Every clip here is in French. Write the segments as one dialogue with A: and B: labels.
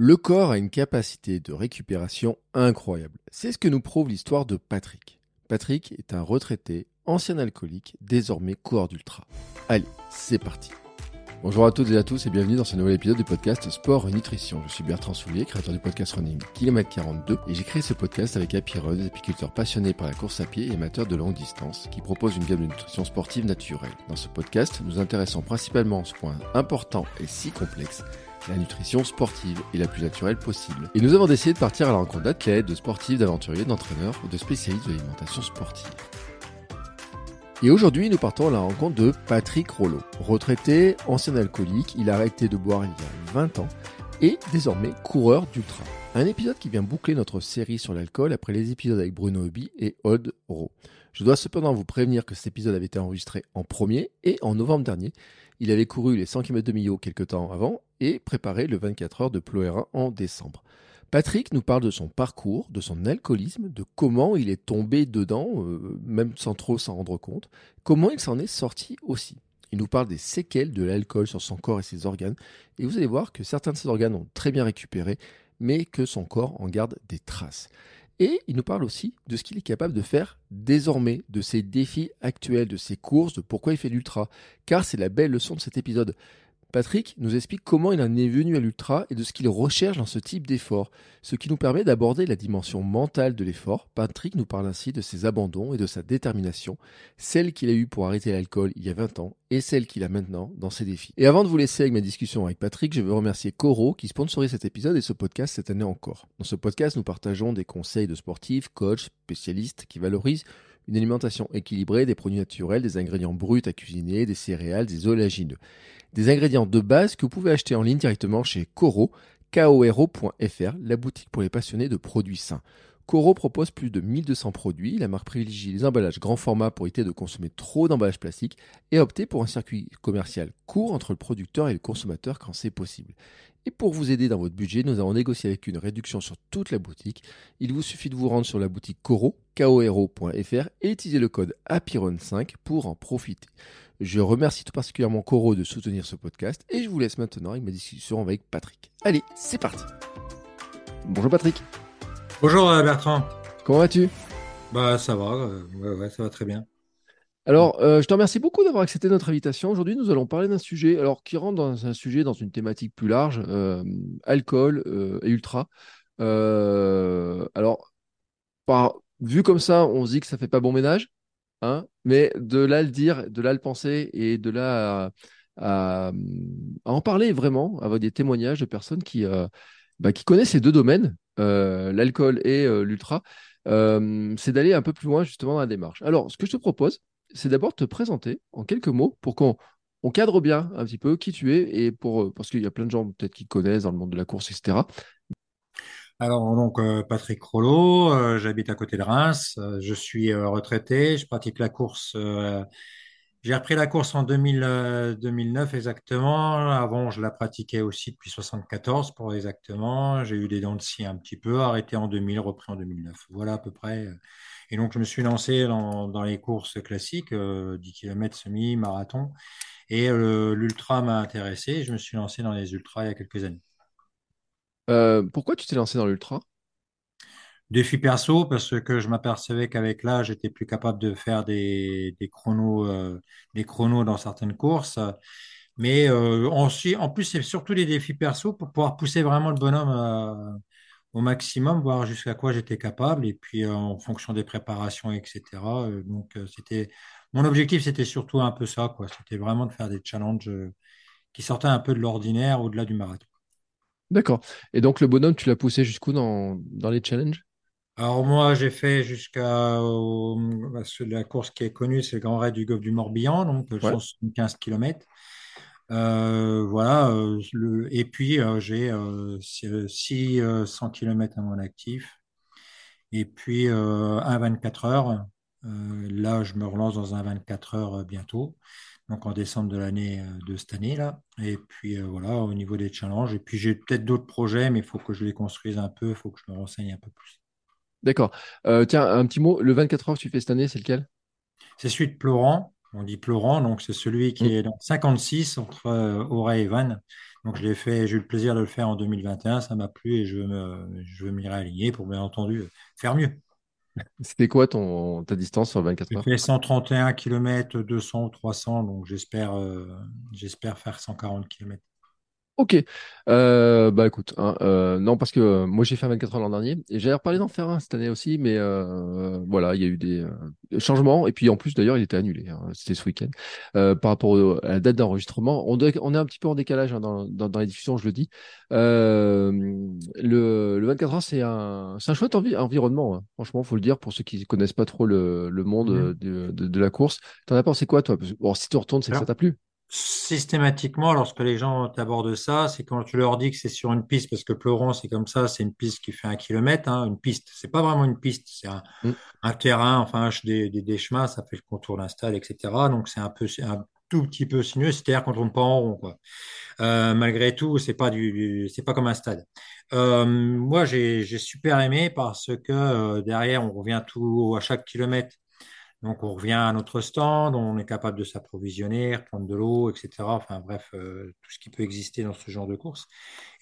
A: Le corps a une capacité de récupération incroyable. C'est ce que nous prouve l'histoire de Patrick. Patrick est un retraité, ancien alcoolique, désormais coureur d'ultra. Allez, c'est parti. Bonjour à toutes et à tous et bienvenue dans ce nouvel épisode du podcast Sport et Nutrition. Je suis Bertrand Soulier, créateur du podcast Running Kilomètre 42 et j'ai créé ce podcast avec Happy Run, des apiculteurs passionnés par la course à pied et amateurs de longue distance qui proposent une gamme de nutrition sportive naturelle. Dans ce podcast, nous intéressons principalement à ce point important et si complexe la nutrition sportive est la plus naturelle possible. Et nous avons décidé de partir à la rencontre d'athlètes, de sportifs, d'aventuriers, d'entraîneurs ou de spécialistes de l'alimentation sportive. Et aujourd'hui, nous partons à la rencontre de Patrick Rollo. Retraité, ancien alcoolique, il a arrêté de boire il y a 20 ans et désormais coureur d'ultra. Un épisode qui vient boucler notre série sur l'alcool après les épisodes avec Bruno Hobby et Odd Ro. Je dois cependant vous prévenir que cet épisode avait été enregistré en premier et en novembre dernier. Il avait couru les 100 km de Millau quelques temps avant et préparé le 24 heures de Ploéra en décembre. Patrick nous parle de son parcours, de son alcoolisme, de comment il est tombé dedans, euh, même sans trop s'en rendre compte, comment il s'en est sorti aussi. Il nous parle des séquelles de l'alcool sur son corps et ses organes, et vous allez voir que certains de ses organes ont très bien récupéré, mais que son corps en garde des traces. Et il nous parle aussi de ce qu'il est capable de faire désormais, de ses défis actuels, de ses courses, de pourquoi il fait l'ultra. Car c'est la belle leçon de cet épisode. Patrick nous explique comment il en est venu à l'ultra et de ce qu'il recherche dans ce type d'effort, ce qui nous permet d'aborder la dimension mentale de l'effort. Patrick nous parle ainsi de ses abandons et de sa détermination, celle qu'il a eue pour arrêter l'alcool il y a 20 ans et celle qu'il a maintenant dans ses défis. Et avant de vous laisser avec ma discussion avec Patrick, je veux remercier Coro qui sponsorise cet épisode et ce podcast cette année encore. Dans ce podcast, nous partageons des conseils de sportifs, coachs, spécialistes qui valorisent une alimentation équilibrée, des produits naturels, des ingrédients bruts à cuisiner, des céréales, des oléagineux des ingrédients de base que vous pouvez acheter en ligne directement chez Coro, koro.fr, la boutique pour les passionnés de produits sains. Coro propose plus de 1200 produits. La marque privilégie les emballages grand format pour éviter de consommer trop d'emballages plastiques et opté pour un circuit commercial court entre le producteur et le consommateur quand c'est possible. Et pour vous aider dans votre budget, nous avons négocié avec une réduction sur toute la boutique. Il vous suffit de vous rendre sur la boutique Coro, koro.fr et utiliser le code APIRON5 pour en profiter. Je remercie tout particulièrement Coro de soutenir ce podcast et je vous laisse maintenant avec ma discussion avec Patrick. Allez, c'est parti. Bonjour Patrick.
B: Bonjour euh, Bertrand.
A: Comment vas-tu?
B: Bah ça va, euh, ouais, ouais, ça va très bien.
A: Alors, euh, je te remercie beaucoup d'avoir accepté notre invitation. Aujourd'hui, nous allons parler d'un sujet, alors qui rentre dans un sujet, dans une thématique plus large, alcool et ultra. alors, par, vu comme ça, on se dit que ça fait pas bon ménage. Hein, mais de là le dire, de là le penser et de là à, en parler vraiment avec des témoignages de personnes qui, bah, qui connaissent ces deux domaines, euh, l'alcool et euh, l'ultra, c'est d'aller un peu plus loin justement dans la démarche. Alors, ce que je te propose, c'est d'abord te présenter en quelques mots pour qu'on on cadre bien un petit peu qui tu es et pour parce qu'il y a plein de gens peut-être qui connaissent dans le monde de la course, etc.
B: Alors, donc, euh, Patrick Rollo, euh, j'habite à côté de Reims, euh, je suis retraité, je pratique la course. J'ai repris la course en 2000, 2009 exactement. Avant, je la pratiquais aussi depuis 74 pour exactement. J'ai eu des dents de scie un petit peu, arrêté en 2000, repris en 2009. Voilà à peu près. Et donc, je me suis lancé dans, les courses classiques, 10 km semi, marathon. Et l'ultra m'a intéressé. Je me suis lancé dans les ultras il y a quelques années.
A: Euh, pourquoi tu t'es lancé dans l'ultra?
B: Défi perso, parce que je m'apercevais qu'avec l'âge, j'étais plus capable de faire des, chronos, euh, des chronos dans certaines courses. Mais euh, en, plus, c'est surtout des défis perso pour pouvoir pousser vraiment le bonhomme euh, au maximum, voir jusqu'à quoi j'étais capable, et puis en fonction des préparations, etc. donc, c'était mon objectif, c'était surtout un peu ça, quoi. C'était vraiment de faire des challenges qui sortaient un peu de l'ordinaire, au-delà du marathon.
A: D'accord. Et donc, le bonhomme, tu l'as poussé jusqu'où dans, dans les challenges?
B: Alors moi, j'ai fait jusqu'à bah, la course qui est connue, c'est le Grand Raid du Golfe du Morbihan, donc
A: Ouais.
B: 175 km. Euh, voilà, euh, le, et puis euh, j'ai 600 km à mon actif, et puis un 24 heures. là, je me relance dans un 24 heures bientôt donc en décembre de l'année euh, de cette année là. Et puis euh, voilà, au niveau des challenges. Et puis j'ai peut-être d'autres projets, mais il faut que je les construise un peu, il faut que je me renseigne un peu plus.
A: D'accord. Euh, tiens, un petit mot. Le 24 heures que tu fais cette année, c'est lequel?
B: C'est celui de Plorant. On dit pleurant, donc c'est celui qui
A: Mm.
B: est dans 56 entre euh, Auray et Vannes. Donc je l'ai fait, j'ai eu le plaisir de le faire en 2021, ça m'a plu et je veux me, je veux m'y réaligner pour bien entendu faire mieux.
A: C'était quoi ton, ta distance sur 24
B: J'ai
A: heures?
B: fait 131 km, 200 ou 300, donc j'espère euh, j'espère faire 140 km.
A: Ok, Euh, bah écoute, hein, euh, non parce que euh, moi j'ai fait un 24 heures l'an dernier et j'avais reparlé d'en faire un cette année aussi, mais euh, voilà, il y a eu des euh, changements et puis en plus d'ailleurs il était annulé, hein, c'était ce week-end Euh, par rapport au- à la date d'enregistrement. On, doit- on est un petit peu en décalage hein, dans, dans, dans les diffusions, je le dis. Euh, le, le 24 heures c'est un, c'est un chouette envi- environnement, hein. Franchement, faut le dire pour ceux qui connaissent pas trop le, le monde
B: Mhm.
A: de, de, de la course. T'en as pensé quoi toi? Bon, si tu retournes, c'est que ça t'a plu.
B: Systématiquement, lorsque les gens t'abordent ça, c'est quand tu leur dis que c'est sur une piste, parce que Pleuron, c'est comme ça, c'est une piste qui fait un kilomètre, hein, une piste. C'est pas vraiment une piste, c'est un,
A: Mm,
B: un terrain, enfin des, des, des chemins, ça fait le contour d'un stade, etc. Donc c'est un peu, un tout petit peu sinueux, c'est-à-dire qu'on tourne pas en rond, quoi. Euh, malgré tout, c'est pas du, du- c'est pas comme un stade. Euh, moi, j'ai, j'ai super aimé parce que euh, derrière, on revient tout à chaque kilomètre. Donc, on revient à notre stand, on est capable de s'approvisionner, prendre de l'eau, etc. Enfin, bref, euh, tout ce qui peut exister dans ce genre de course.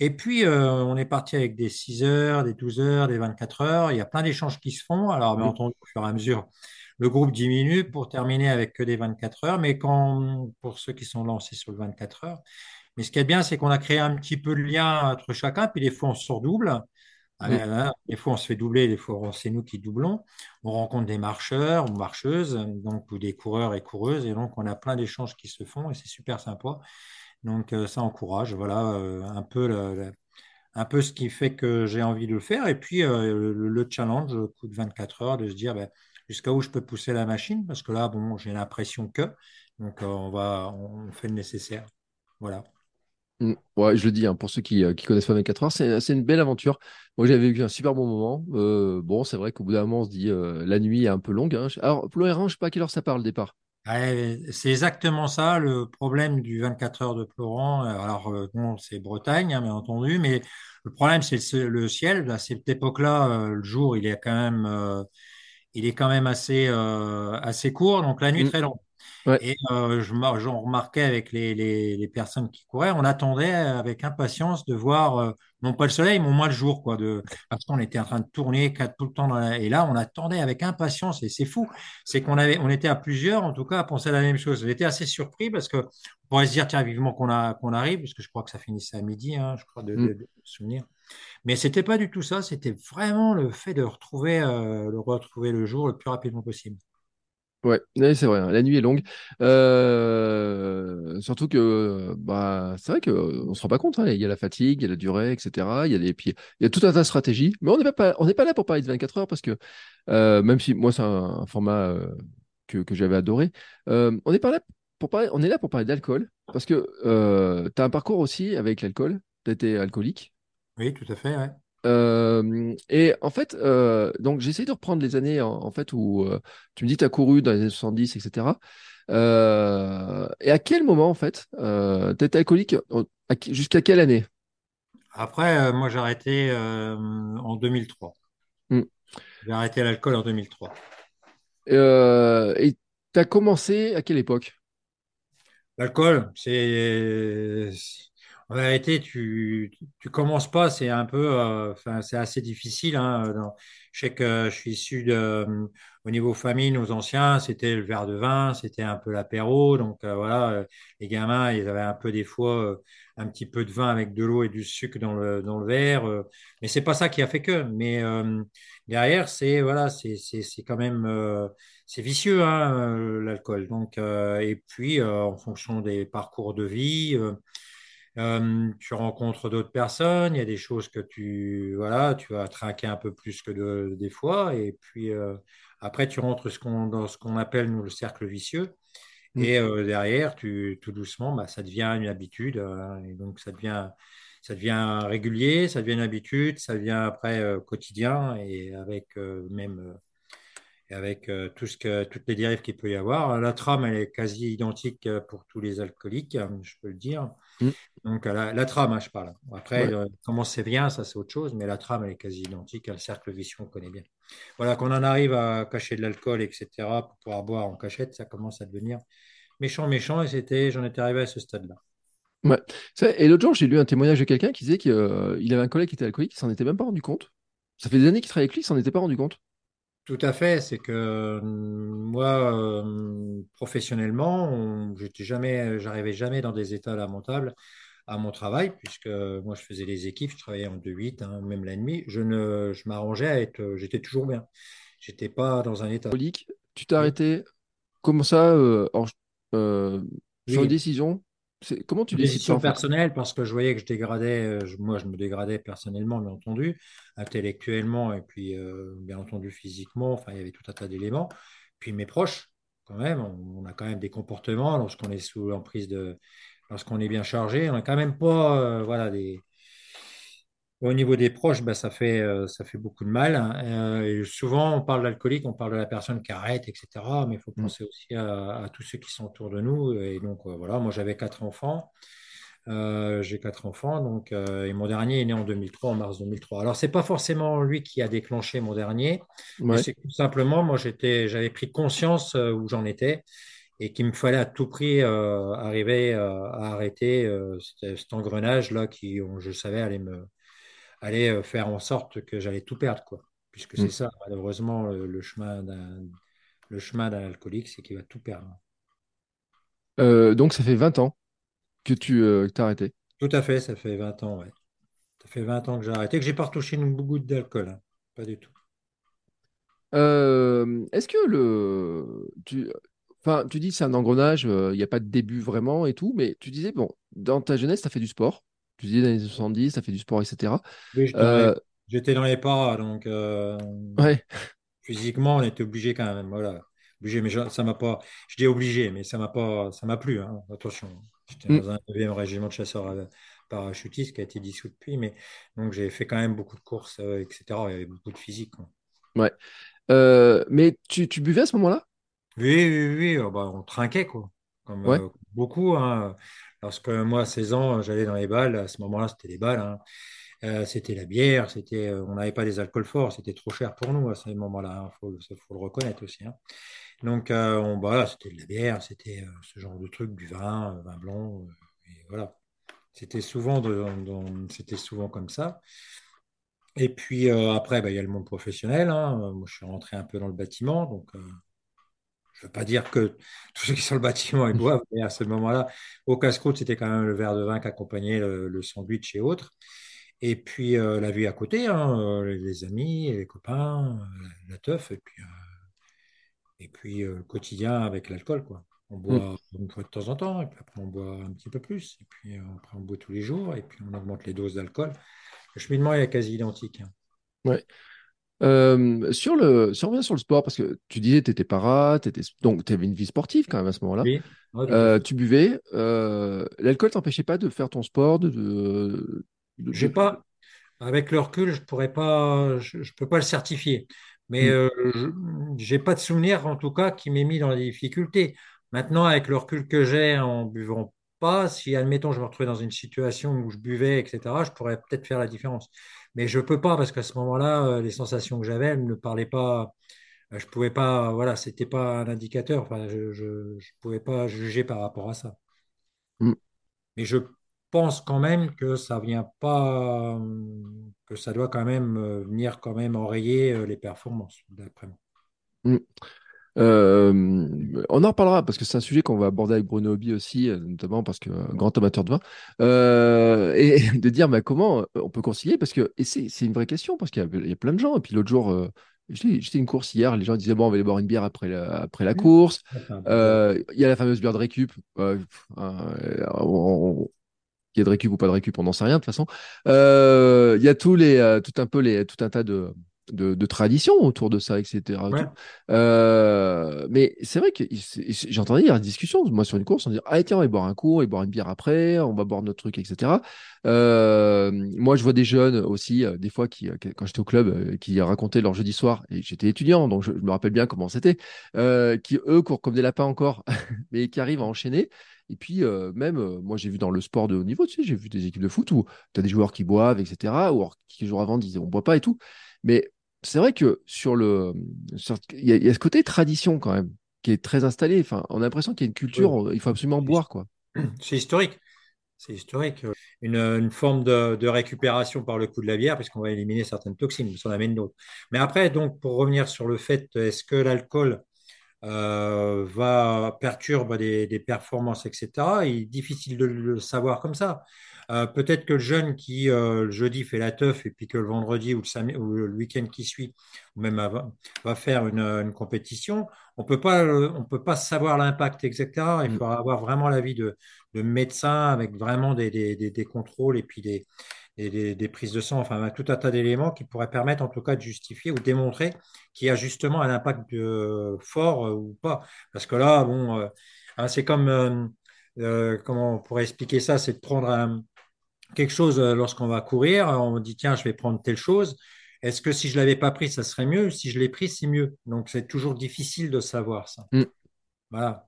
B: Et puis, euh, on est parti avec des 6 heures, des 12 heures, des 24 heures. Il y a plein d'échanges qui se font. Alors, bien entendu, au fur et à mesure, le groupe diminue pour terminer avec que des 24 heures. Mais quand, pour ceux qui sont lancés sur le 24 heures, mais ce qui est bien, c'est qu'on a créé un petit peu de lien entre chacun, puis des fois on se redouble. Ah,
A: mm.
B: Des fois on se fait doubler, des fois c'est nous qui doublons. On rencontre des marcheurs ou marcheuses, donc, ou des coureurs et coureuses, et donc on a plein d'échanges qui se font et c'est super sympa. Donc euh, ça encourage, voilà, euh, un peu, un peu ce qui fait que j'ai envie de le faire. Et puis euh, le, le challenge, le coup de 24 heures, de se dire ben, jusqu'à où je peux pousser la machine, parce que là, bon, j'ai l'impression que, donc euh, on va, on fait le nécessaire. Voilà.
A: Mm. Ouais, je le dis, hein, pour ceux qui, euh, qui connaissent pas 24 heures, c'est, c'est une belle aventure. Moi, j'avais vécu un super bon moment. Euh, bon, c'est vrai qu'au bout d'un moment, on se dit, euh, la nuit est un peu longue. hein. Alors, pour le R1, je sais pas à quelle heure ça part le départ.
B: Ouais, c'est exactement ça le problème du 24 heures de Florent. Alors, euh, bon, c'est Bretagne, hein, bien entendu, mais le problème, c'est le, le ciel. À cette époque-là, euh, le jour, il est quand même, euh, il est quand même assez, euh, assez court, donc la nuit
A: Mm.
B: très longue.
A: Ouais.
B: Et euh, je, j'en remarquais avec les, les, les personnes qui couraient, on attendait avec impatience de voir, euh, non pas le soleil, mais au moins le jour, quoi, de, parce qu'on était en train de tourner tout le temps dans la- et là, on attendait avec impatience, et c'est fou, c'est qu'on avait, on était à plusieurs, en tout cas, à penser à la même chose. On était assez surpris parce que on pourrait se dire, tiens, vivement qu'on arrive, parce que je crois que ça finissait à midi, hein, je crois, de,
A: Mm.
B: de, de souvenir. Mais c'était pas du tout ça, c'était vraiment le fait de retrouver, euh, le retrouver le jour le plus rapidement possible.
A: Ouais, c'est vrai, hein, la nuit est longue. Euh, surtout que bah, c'est vrai qu'on se rend pas compte, hein, il y a la fatigue, il y a la durée, etc. Il y a des, puis, il y a tout un tas de stratégies. Mais on n'est pas, pas là pour parler de 24 heures parce que euh, même si moi, c'est un, format euh, que, que j'avais adoré, on n'est pas là pour parler, on est là pour parler d'alcool parce que tu as un parcours aussi avec l'alcool. Tu été alcoolique.
B: Oui, tout à fait, ouais.
A: Euh, et en fait, euh, donc j'essaie de reprendre les années en, en fait où euh, tu me dis tu as couru dans les années 70, etc. Et à quel moment en fait euh, tu étais alcoolique jusqu'à quelle année?
B: Après, moi, j'ai arrêté en 2003.
A: Hmm.
B: J'ai arrêté l'alcool en 2003.
A: Euh, et tu as commencé à quelle époque?
B: L'alcool, c'est, en vérité, tu, tu commences pas, c'est un peu, euh, c'est assez difficile. Hein, dans- je sais que je suis issu de, au niveau famille, nos anciens, c'était le verre de vin, c'était un peu l'apéro. Donc euh, voilà, euh, les gamins, ils avaient un peu des fois euh, un petit peu de vin avec de l'eau et du sucre dans le dans le verre. euh, mais c'est pas ça qui a fait que. Mais euh, derrière, c'est voilà, c'est c'est quand même euh, c'est vicieux, hein, euh, l'alcool. Donc, euh, et puis, euh, en fonction des parcours de vie, euh, tu rencontres d'autres personnes, il y a des choses que tu, voilà, tu vas trinquer un peu plus que de- des fois, et puis euh, après, tu rentres ce dans ce qu'on appelle, nous, le cercle vicieux,
A: Hmm.
B: et euh, derrière, tu, tout doucement, bah, ça devient une habitude, euh, et donc ça devient, ça devient régulier, ça devient une habitude, ça devient après quotidien, et avec même... euh, et avec euh, tout ce que, toutes les dérives qu'il peut y avoir. La trame, elle est quasi identique euh, pour tous les alcooliques, je peux le dire.
A: Mm.
B: Donc, la, la trame, hein, je parle. Après,
A: Ouais.
B: euh, comment c'est bien, ça c'est autre chose, mais la trame, elle est quasi identique. Le cercle vicieux, on connaît bien. Voilà, qu'on en arrive à cacher de l'alcool, etc., pour pouvoir boire en cachette, ça commence à devenir méchant, méchant, et c'était, j'en étais arrivé à ce stade-là.
A: Ouais. Et l'autre jour, j'ai lu un témoignage de quelqu'un qui disait qu'il avait un collègue qui était alcoolique, il s'en était même pas rendu compte. Ça fait des années qu'il travaille avec lui, il s'en était pas rendu compte.
B: Tout à fait, c'est que euh, moi, euh, professionnellement, on- j'étais jamais, j'arrivais jamais dans des états lamentables à mon travail, puisque moi je faisais les équipes, je travaillais en deux huit hein, même la nuit. Je ne, je m'arrangeais à être, j'étais toujours bien. J'étais pas dans un état.
A: Tu t'es arrêté. Comment ça, euh, en- euh, sur une décision? Comment tu décides
B: Décision personnelle parce que je voyais que je dégradais, euh, je- moi je me dégradais personnellement, bien entendu, intellectuellement et puis euh, bien entendu physiquement, enfin il y avait tout un tas d'éléments. Puis mes proches, quand même, on, on a quand même des comportements lorsqu'on est sous l'emprise de, lorsqu'on est bien chargé, on n'a quand même pas, euh, voilà, des, au niveau des proches, bah, ça fait, euh, ça fait beaucoup de mal. hein. Euh, et souvent, on parle d'alcoolique, on parle de la personne qui arrête, etc. Mais il faut
A: Mm.
B: penser aussi à, à tous ceux qui sont autour de nous. Et donc, euh, voilà, moi, j'avais quatre enfants. J'ai quatre enfants. Donc, et mon dernier est né en 2003, en mars 2003. Alors, c'est pas forcément lui qui a déclenché mon dernier, mais c'est tout simplement, moi, j'avais pris conscience où j'en étais et qu'il me fallait à tout prix arriver à arrêter cet, cet engrenage-là qui, on- je savais, allait me aller euh, faire en sorte que j'allais tout perdre, quoi. Puisque
A: Mm.
B: c'est ça, malheureusement, le, chemin d'un le chemin d'un alcoolique, c'est qu'il va tout perdre.
A: Euh, donc ça fait 20 ans que tu euh, t'as arrêté.
B: Tout à fait, ça fait 20 ans, ouais. Ça fait 20 ans que j'ai arrêté, que j'ai pas retouché une goutte d'alcool, hein. Pas du tout.
A: Euh, est-ce que le tu enfin tu dis c'est un engrenage, il n'y a pas de début vraiment et tout, mais tu disais bon dans ta jeunesse tu as fait du sport. Tu disais dans les années 70, tu as fait du sport, etc.
B: Oui, j'étais dans les,
A: Euh,
B: j'étais dans les paras, donc euh,
A: ouais.
B: physiquement, on était obligé quand même, voilà. Obligé, mais je- ça m'a pas, je dis obligé, mais ça m'a pas, ça m'a plu, hein. Attention. J'étais
A: Mm.
B: dans un 9 régiment de chasseurs parachutistes qui a été dissous depuis, mais donc j'ai fait quand même beaucoup de courses, euh, etc. Il y avait beaucoup de physique, quoi.
A: Ouais. Euh, mais tu, tu buvais à ce moment-là?
B: Oui, oui, oui, euh, bah, on trinquait, quoi. Comme
A: Ouais.
B: beaucoup, hein. Lorsque moi, à 16 ans, j'allais dans les balles, à ce moment-là, c'était des balles, hein. Euh, c'était la bière, c'était, euh, on n'avait pas des alcools forts, c'était trop cher pour nous à ce moment-là, il faut, faut le reconnaître aussi. hein. Donc, euh, bah, c'était de la bière, c'était euh, ce genre de truc, du vin, vin blanc, et voilà. C'était souvent, c'était souvent comme ça. Et puis après, bah, il y a le monde professionnel. hein. Moi, je suis rentré un peu dans le bâtiment, donc je ne veux pas dire que tous ceux qui sont dans le bâtiment ils boivent, mais à ce moment-là, au casse-croûte, c'était quand même le verre de vin qui accompagnait le, le sandwich et autres. Et puis euh, la vie à côté, hein, euh, les amis, les copains, la, la teuf, et puis, euh, et puis euh, le quotidien avec l'alcool, quoi. On
A: Mm.
B: boit une fois de temps en temps, et puis après on boit un petit peu plus, et puis après on boit tous les jours, et puis on augmente les doses d'alcool. Le cheminement est quasi identique. hein.
A: Ouais. Euh, sur le, si on revient sur le sport, parce que tu disais tu étais para, donc tu avais une vie sportive quand même à ce moment-là.
B: Oui,
A: Euh, tu buvais, euh, l'alcool t'empêchait pas de faire ton sport, de, de, de-
B: J'ai pas, avec le recul, je pourrais pas, je, je peux pas le certifier, mais
A: Mm.
B: euh, je j'ai pas de souvenir en tout cas qui m'ait mis dans des difficultés. Maintenant, avec le recul que j'ai en buvant pas, si admettons je me retrouvais dans une situation où je buvais, etc., je pourrais peut-être faire la différence. Mais je peux pas parce qu'à ce moment-là, euh, les sensations que j'avais, elles ne parlaient pas. euh, Je pouvais pas, voilà, c'était pas un indicateur. Enfin, je, je, je pouvais pas juger par rapport à ça.
A: Mm.
B: Mais je pense quand même que ça vient pas, que ça doit quand même euh, venir quand même enrayer les performances, d'après moi.
A: Mm. Euh, on en reparlera parce que c'est un sujet qu'on va aborder avec Bruno Hobby aussi, euh, notamment parce que euh, grand amateur de vin, Euh, et de dire bah, comment on peut concilier? Parce que et c'est une vraie question parce qu'il y a, il y a plein de gens et puis l'autre jour euh, j'étais une course hier, les gens disaient bon on va aller boire une bière après la, après la
B: Oui.
A: course. Euh, il y a la fameuse bière de récup, euh, on- qu'il y ait de récup ou pas de récup, on n'en sait rien de toute façon. Il y a tous les, tout un peu les, tout un tas de, de, tradition autour de ça, etc. Euh, mais c'est vrai que j'entendais il y a une discussion, moi sur une course, on dit ah tiens on va boire un coup, on va boire une bière après, on va boire notre truc, etc. Euh, moi je vois des jeunes aussi, euh, des fois qui quand j'étais au club, qui racontaient leur jeudi soir, et j'étais étudiant donc je, me rappelle bien comment c'était, qui eux courent comme des lapins encore, mais qui arrivent à enchaîner. Et puis, même, moi, j'ai vu dans le sport de haut niveau, tu sais, j'ai vu des équipes de foot où tu as des joueurs qui boivent, etc., ou qui, jours avant, disaient on boit pas et tout. Mais c'est vrai que sur le. Il y, a ce côté tradition quand même, qui est très installé. Enfin, on a l'impression qu'il y a une culture, il faut absolument boire, quoi.
B: C'est historique. C'est historique. Une, forme de, récupération par le coup de la bière, puisqu'on va éliminer certaines toxines, mais ça en amène d'autres. Mais après, donc, pour revenir sur le fait, est-ce que l'alcool euh, va perturbe des, des, performances, etc., il est difficile de le savoir comme ça. Euh, peut-être que le jeune qui euh, le jeudi fait la teuf et puis que le vendredi ou le, ou le week-end qui suit, ou même va faire une, compétition, on peut pas, on peut pas savoir l'impact, etc. Il mm. faudra avoir vraiment l'avis de, de médecin avec vraiment des, des, des, contrôles et puis des, des, prises de sang, enfin tout un tas d'éléments qui pourraient permettre en tout cas de justifier ou démontrer qu'il y a justement un impact euh, fort ou pas. Parce que là, bon, hein, c'est comme, comment on pourrait expliquer ça, c'est de prendre un, quelque chose euh, lorsqu'on va courir, on dit tiens, je vais prendre telle chose. Est-ce que si je l'avais pas pris, ça serait mieux? Si je l'ai pris, c'est mieux. Donc c'est toujours difficile de savoir ça. Mm. Voilà.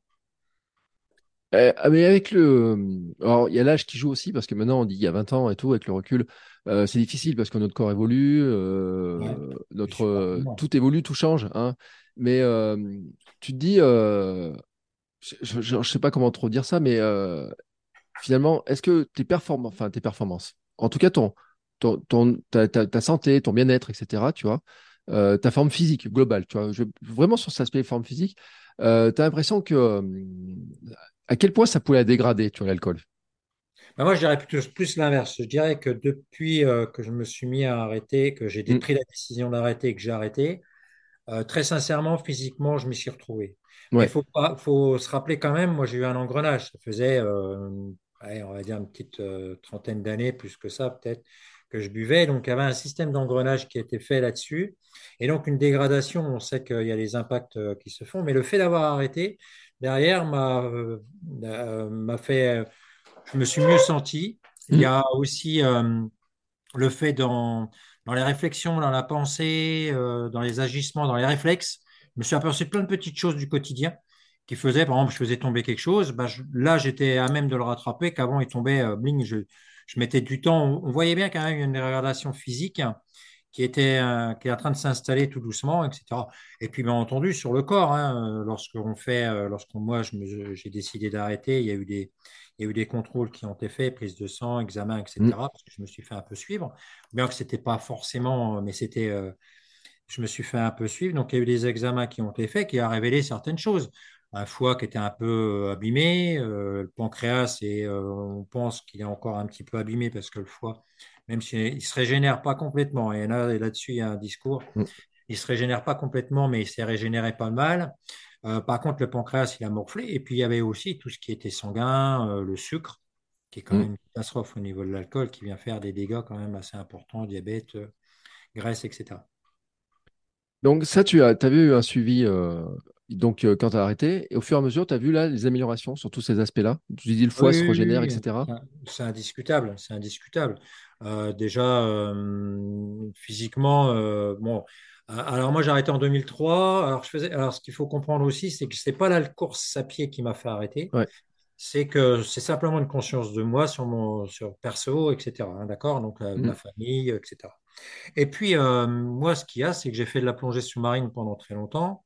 A: Euh, ah, mais avec le. Alors, il y a l'âge qui joue aussi, parce que maintenant, on dit il y a 20 ans et tout, avec le recul, euh, c'est difficile parce que notre corps évolue, notre... tout évolue, tout change. Hein. Mais tu te dis, je ne sais pas comment trop dire ça, mais finalement, est-ce que tes performances, enfin tes performances, en tout cas ton, ton, ta, santé, ton bien-être, etc., tu vois, euh, ta forme physique globale, tu vois, vraiment sur cet aspect forme physique, euh, tu as l'impression que euh, à quel point ça pouvait la dégrader, tu vois, l'alcool?
B: Ben, Moi, je dirais plutôt plus l'inverse. Je dirais que depuis que je me suis mis à arrêter, que j'ai mm. pris la décision d'arrêter et que j'ai arrêté, très sincèrement, physiquement, je m'y suis retrouvé. Il faut, faut se rappeler quand même, moi j'ai eu un engrenage, ça faisait on va dire une petite euh, trentaine d'années, plus que ça peut-être, que je buvais. Donc, il y avait un système d'engrenage qui a été fait là-dessus. Et donc, une dégradation, on sait qu'il y a des impacts euh, qui se font, mais le fait d'avoir arrêté, derrière, m'a euh, fait, je me suis mieux senti. Il y a aussi le fait dans, dans les réflexions, dans la pensée, dans les agissements, dans les réflexes, je me suis aperçu plein de petites choses du quotidien qui faisait, par exemple, je faisais tomber quelque chose, bah, là, j'étais à même de le rattraper, qu'avant, il tombait, euh, bling, je, je, mettais du temps. On, voyait bien quand même une dégradation physique hein, qui était euh, qui est en train de s'installer tout doucement, etc. Et puis, bien entendu, sur le corps, hein, euh, lorsqu'on fait, lorsqu'on, moi, j'ai décidé d'arrêter, il y a eu des, il y a eu des contrôles qui ont été faits, prise de sang, examen, etc. Mm. Parce que je me suis fait un peu suivre, bien que c'était pas forcément, mais c'était, je me suis fait un peu suivre. Donc, il y a eu des examens qui ont été faits qui ont révélé certaines choses un foie qui était un peu euh, abîmé, euh, le pancréas, et euh, on pense qu'il est encore un petit peu abîmé parce que le foie, même s'il ne se régénère pas complètement, et là-dessus, il y a un discours, mm. il ne se régénère pas complètement, mais il s'est régénéré pas mal. par contre, le pancréas, il a morflé. Et puis, il y avait aussi tout ce qui était sanguin, le sucre, qui est quand mm. même une catastrophe au niveau de l'alcool, qui vient faire des dégâts quand même assez importants, diabète, graisse, etc.
A: Donc ça, tu as, avais eu un suivi donc, euh, quand tu as arrêté, et au fur et à mesure, tu as vu là les améliorations sur tous ces aspects-là Tu dis le foie se régénère, etc.
B: C'est indiscutable, c'est indiscutable. Euh, déjà, euh, physiquement, bon. Alors moi j'ai arrêté en 2003. Alors je faisais. Alors ce qu'il faut comprendre aussi, c'est que c'est pas la course à pied qui m'a fait arrêter. C'est que c'est simplement une conscience de moi sur mon sur perso, etc. Hein, d'accord? Donc la, mm. famille, etc. Et puis moi, ce qu'il y a, c'est que j'ai fait de la plongée sous-marine pendant très longtemps.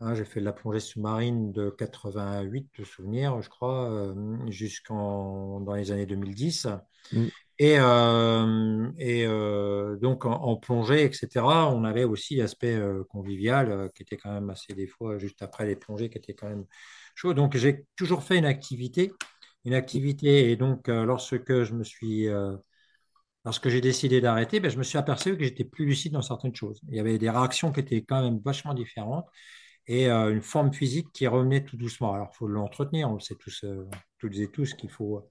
B: Hein, j'ai fait de la plongée sous-marine de 88, de souvenir, je crois, euh, jusqu'en dans les années 2010. Mm. Et, euh, et euh, donc en, plongée, etc., on avait aussi l'aspect convivial qui était quand même assez des fois juste après les plongées qui était quand même chaud. Donc j'ai toujours fait une activité, une activité. Et donc lorsque je me suis Lorsque j'ai décidé d'arrêter, ben, je me suis aperçu que j'étais plus lucide dans certaines choses. Il y avait des réactions qui étaient quand même vachement différentes et euh, une forme physique qui revenait tout doucement. Alors, il faut l'entretenir, on le sait tous, euh, et tous qu'il faut,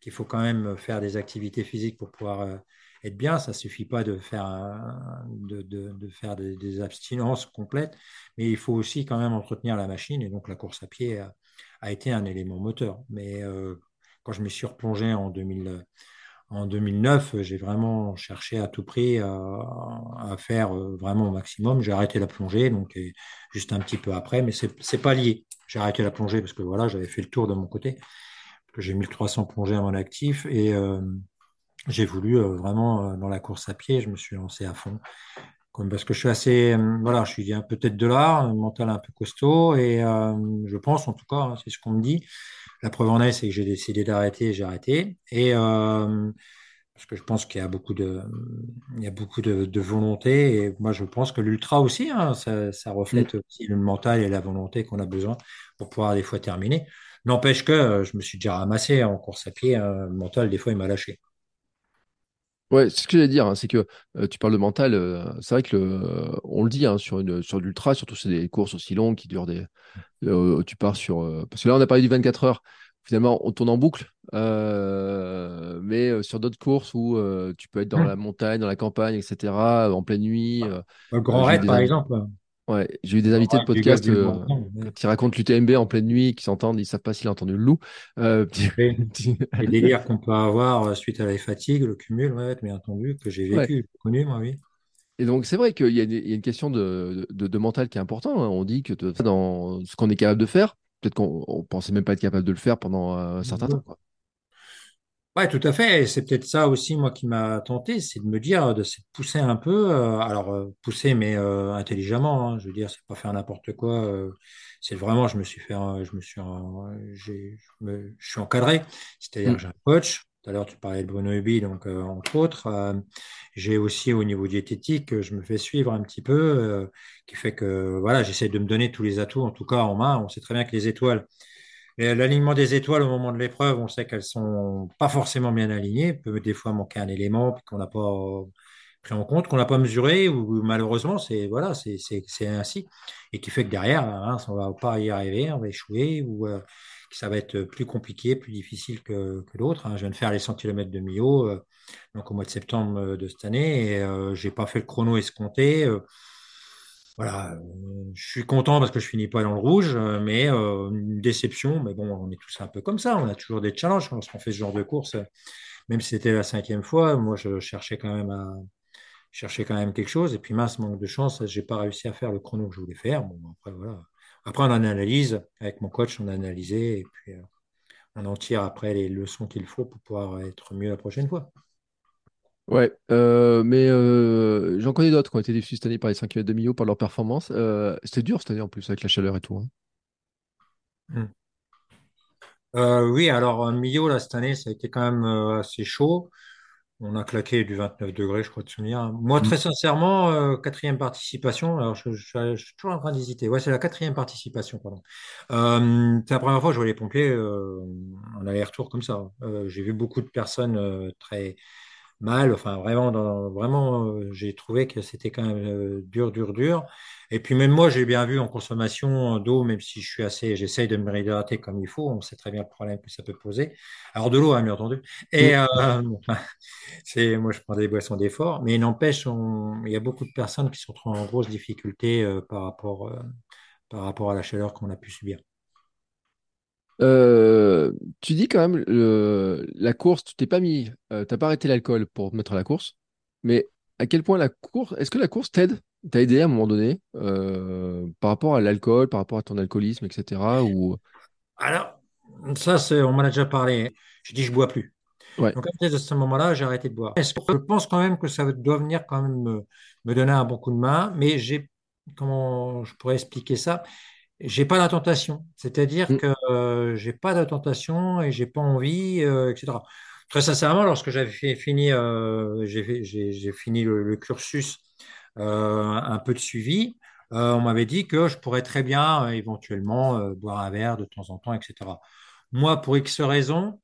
B: qu'il faut quand même faire des activités physiques pour pouvoir euh, être bien. Ça suffit pas de faire, de, faire des, abstinences complètes, mais il faut aussi quand même entretenir la machine. Et donc la course à pied a, été un élément moteur. Mais euh, quand je me suis replongé en 2000, en 2009, j'ai vraiment cherché à tout prix à, faire euh, vraiment au maximum. J'ai arrêté la plongée, donc juste un petit peu après, mais c'est n'est pas lié. J'ai arrêté la plongée parce que voilà, j'avais fait le tour de mon côté, j'ai 1300 plongées à mon actif et euh, j'ai voulu euh, vraiment dans la course à pied, je me suis lancé à fond. Comme parce que je suis assez, voilà, je suis un peu tête de l'art, mental un peu costaud et je pense en tout cas, hein, c'est ce qu'on me dit la preuve en est, c'est que j'ai décidé d'arrêter, j'ai arrêté. Et euh, parce que je pense qu'il y a beaucoup de, il y a beaucoup de, volonté. Et moi, je pense que l'ultra aussi, hein, ça, reflète mm. aussi le mental et la volonté qu'on a besoin pour pouvoir des fois terminer. N'empêche que euh, je me suis déjà ramassé en course à pied. Hein, le mental, des fois, il m'a lâché.
A: Ouais, c'est ce que j'allais dire, hein, c'est que euh, tu parles de mental, c'est vrai que le, on le dit sur, une, sur l'ultra, surtout c'est des courses aussi longues qui durent des. tu pars sur. parce que là, on a parlé du 24 heures, finalement, on tourne en boucle, mais sur d'autres courses où tu peux être dans mmh. la montagne, dans la campagne, etc., en pleine nuit.
B: Le Grand Raid, par exemple.
A: Ouais, j'ai eu des invités de podcast euh, qui racontent l'UTMB en pleine nuit, qui s'entendent, ils savent pas s'il a entendu le loup.
B: Euh, Les délires qu'on peut avoir euh, suite à la fatigue, le cumul, ouais, bien entendu, que j'ai vécu, connu, moi, oui.
A: Et donc, c'est vrai qu'il y, a une question de, de, mental qui est important. Hein. On dit que dans ce qu'on est capable de faire, peut-être qu'on pensait même pas être capable de le faire pendant un certain temps. Quoi.
B: Ouais, tout à fait. C'est peut-être ça aussi, moi, qui m'a tenté, c'est de me dire, de se pousser un peu. Euh, alors, euh, pousser, mais euh, intelligemment. Hein, je veux dire, c'est pas faire n'importe quoi. c'est vraiment, je me suis fait, je me suis, je, me, je suis encadré. C'est-à-dire, que mm. j'ai un coach. Tout à l'heure, tu parlais de Bruno Hubi, donc entre autres. j'ai aussi au niveau diététique, je me fais suivre un petit peu, qui fait que voilà, j'essaie de me donner tous les atouts, en tout cas en main. On sait très bien que les étoiles L'alignement des étoiles au moment de l'épreuve, on sait qu'elles sont pas forcément bien alignées, peut des fois manquer un élément qu'on n'a pas pris en compte, qu'on n'a pas mesuré, ou malheureusement, c'est voilà, c'est ainsi, et qui fait que derrière, hein, on va pas y arriver, on va échouer, ou euh, ça va être plus compliqué, plus difficile que, que l'autre. Hein. Je viens de faire les 100 km de Millau, euh, donc au mois de septembre euh, de cette année, et euh, j'ai pas fait le chrono escompté voilà, euh, je suis content parce que je finis pas dans le rouge, euh, mais euh, une déception. Mais bon, on est tous un peu comme ça. On a toujours des challenges lorsqu'on fait ce genre de course. Même si c'était la cinquième fois, moi, je cherchais quand même à chercher quand même quelque chose. Et puis mince, manque de chance, j'ai pas réussi à faire le chrono que je voulais faire. Bon, après voilà. Après, on analyse avec mon coach, on a analysé et puis on en tire après les leçons qu'il faut pour pouvoir être mieux la prochaine fois.
A: Ouais, euh, mais euh, j'en connais d'autres qui ont été déçus cette année par les 5 km de Millau par leur performance. Euh, c'était dur cette année en plus avec la chaleur et tout. hein.
B: Hmm. oui, alors Millau, là, cette année, ça a été quand même assez chaud. On a claqué du 29 degrés, je crois, de souvenir. Moi, très hmm. sincèrement, quatrième participation. Alors, je, suis toujours en train d'hésiter. Ouais, c'est la quatrième participation, pardon. c'est la première fois que je vois les pompiers en aller-retour comme ça. j'ai vu beaucoup de personnes très mal. Enfin, vraiment, vraiment euh, j'ai trouvé que c'était quand même euh, dur, dur, dur. Et puis même moi, j'ai bien vu en consommation d'eau, même si je suis assez, j'essaye de me réhydrater comme il faut. On sait très bien le problème que ça peut poser. Alors de l'eau, hein, bien entendu. Et euh, c'est, moi, je prends des boissons d'effort, mais n'empêche, il y a beaucoup de personnes qui sont en grosse difficulté par rapport, par rapport à la chaleur qu'on a pu subir.
A: Euh, tu dis quand même la course, tu t'es pas mis, euh, t'as pas arrêté l'alcool pour mettre à la course, mais à quel point la course, est-ce que la course t'aide, t'a aidé à un moment donné euh, par rapport à l'alcool, par rapport à ton alcoolisme, etc. Ou?
B: Alors, ça, c'est, on m'en a déjà parlé. Je dis, je bois plus.
A: Ouais.
B: Donc, à partir de ce moment-là, j'ai arrêté de boire. Je pense quand même que ça doit venir quand même me, me donner un bon coup de main, mais j'ai, comment je pourrais expliquer ça? J'ai pas la tentation. C'est-à-dire mm. que euh, j'ai pas de tentation et j'ai pas envie, euh, etc. Très sincèrement, lorsque j'avais fini, euh, j'ai fini le, cursus, un peu de suivi, on m'avait dit que je pourrais très bien éventuellement boire un verre de temps en temps, etc. Moi, pour X raisons,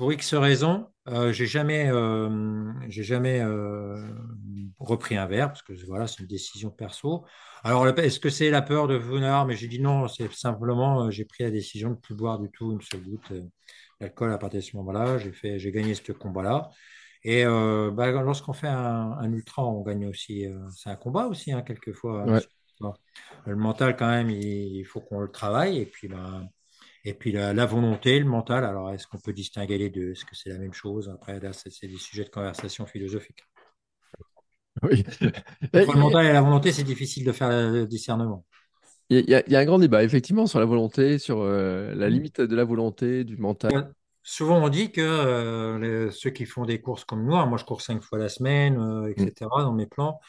B: pour X raisons, euh, j'ai jamais, euh, j'ai jamais euh, repris un verre parce que voilà, c'est une décision perso. Alors, est-ce que c'est la peur de venir Mais j'ai dit non, c'est simplement, j'ai pris la décision de ne plus boire du tout une seule goutte d'alcool à partir de ce moment-là. J'ai fait, j'ai gagné ce combat-là. Et bah, lorsqu'on fait un, un ultra, on gagne aussi. c'est un combat aussi, hein, quelquefois. hein.
A: Ouais.
B: Le mental, quand même, il, il faut qu'on le travaille. Et puis, bah, et puis la, la volonté, le mental. Alors, est-ce qu'on peut distinguer les deux? Est-ce que c'est la même chose? Après, là, c'est des sujets de conversation philosophique.
A: Oui.
B: Entre le mental et la volonté, c'est difficile de faire le discernement.
A: y, a, il y a- il y a un grand débat, effectivement, sur la volonté, sur euh, la
B: Mm.
A: limite de la volonté, du mental.
B: Ouais. Souvent, on dit que euh, les- ceux qui font des courses comme nous, hein, moi je cours cinq fois la semaine, euh,
A: Mm.
B: etc., dans mes plans,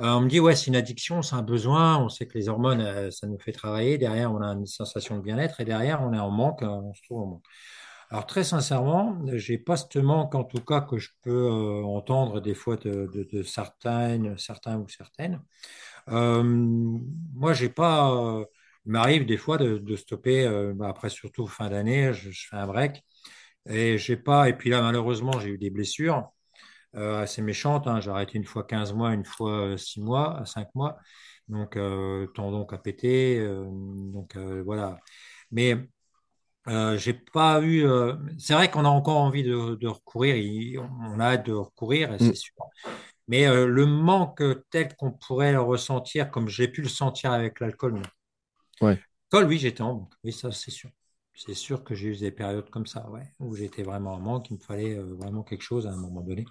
B: euh, on me dit, ouais, c'est une addiction, c'est un besoin, on sait que les hormones, euh, ça nous fait travailler, derrière, on a une sensation de bien-être, et derrière, on est en manque, euh, on se trouve en manque. Alors, très sincèrement, j'ai pas ce manque, en tout cas, que je peux entendre des fois de, certaines, certains ou certaines. Moi, j'ai pas. il m'arrive des fois de, stopper, bah, après surtout fin d'année, je, je fais un break. Et j'ai pas, et puis là, malheureusement, j'ai eu des blessures euh, assez méchantes. hein. J'ai arrêté une fois 15 mois, une fois euh, 6 mois, 5 mois. Donc, euh, tendon à péter. euh, donc, euh, voilà. Mais euh, j'ai pas eu. euh, c'est vrai qu'on a encore envie de, de recourir. il- on a hâte de recourir, c'est
A: Mm.
B: sûr. Mais euh, le manque tel qu'on pourrait le ressentir, comme j'ai pu le sentir avec l'alcool, non.
A: Ouais.
B: L'alcool, oui, j'étais en manque. Oui, ça, c'est sûr. C'est sûr que j'ai eu des périodes comme ça, ouais, où j'étais vraiment en manque. Il me fallait euh, vraiment quelque chose à un moment donné.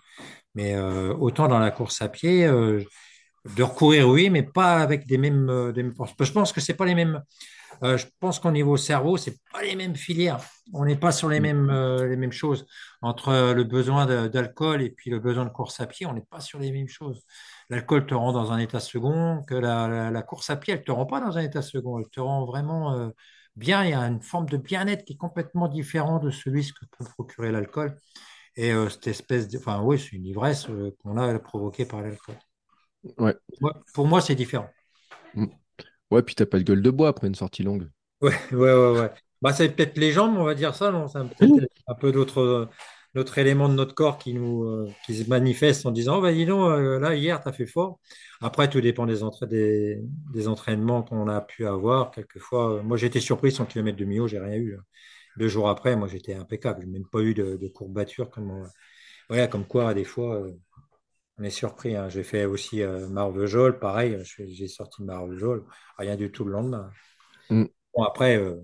B: Mais euh, autant dans la course à pied, euh, de recourir, oui, mais pas avec des mêmes, des mêmes forces. Je pense que c'est pas les mêmes. euh, je pense qu'au niveau cerveau, c'est pas les mêmes filières. On n'est pas sur les
A: Mm.
B: mêmes, les mêmes choses. Entre le besoin d'alcool et puis le besoin de course à pied, on n'est pas sur les mêmes choses. L'alcool te rend dans un état second, que la, la- la course à pied, elle te rend pas dans un état second. Elle te rend vraiment bien. Il y a une forme de bien-être qui est complètement différent de celui que peut procurer l'alcool. Et euh, cette espèce de, enfin, oui, c'est une ivresse euh, qu'on a provoquée par l'alcool.
A: Ouais.
B: Pour moi, c'est différent.
A: Mm. Ouais, puis t'as pas de gueule de bois après une sortie longue.
B: Ouais, ouais, ouais, ouais. Bah, c'est peut-être les jambes, on va dire ça, non? C'est peut-être un peu d'autres d'autres éléments de notre corps qui nous euh, qui se manifestent en disant, oh, bah, dis donc, euh, là, hier, tu as fait fort. Après, tout dépend des, entra- des, des entraînements qu'on a pu avoir. Quelquefois, euh, moi, j'ai été surpris, 100 km de Millau, j'ai rien eu. Deux jours après, moi, j'étais impeccable. Je n'ai même pas eu de, de courbature. Comme, ouais, comme quoi, des fois, on est surpris. hein. J'ai fait aussi euh, Marvejols, pareil, j'ai sorti Marvejols, rien du tout le lendemain.
A: Mm.
B: Bon, après, euh,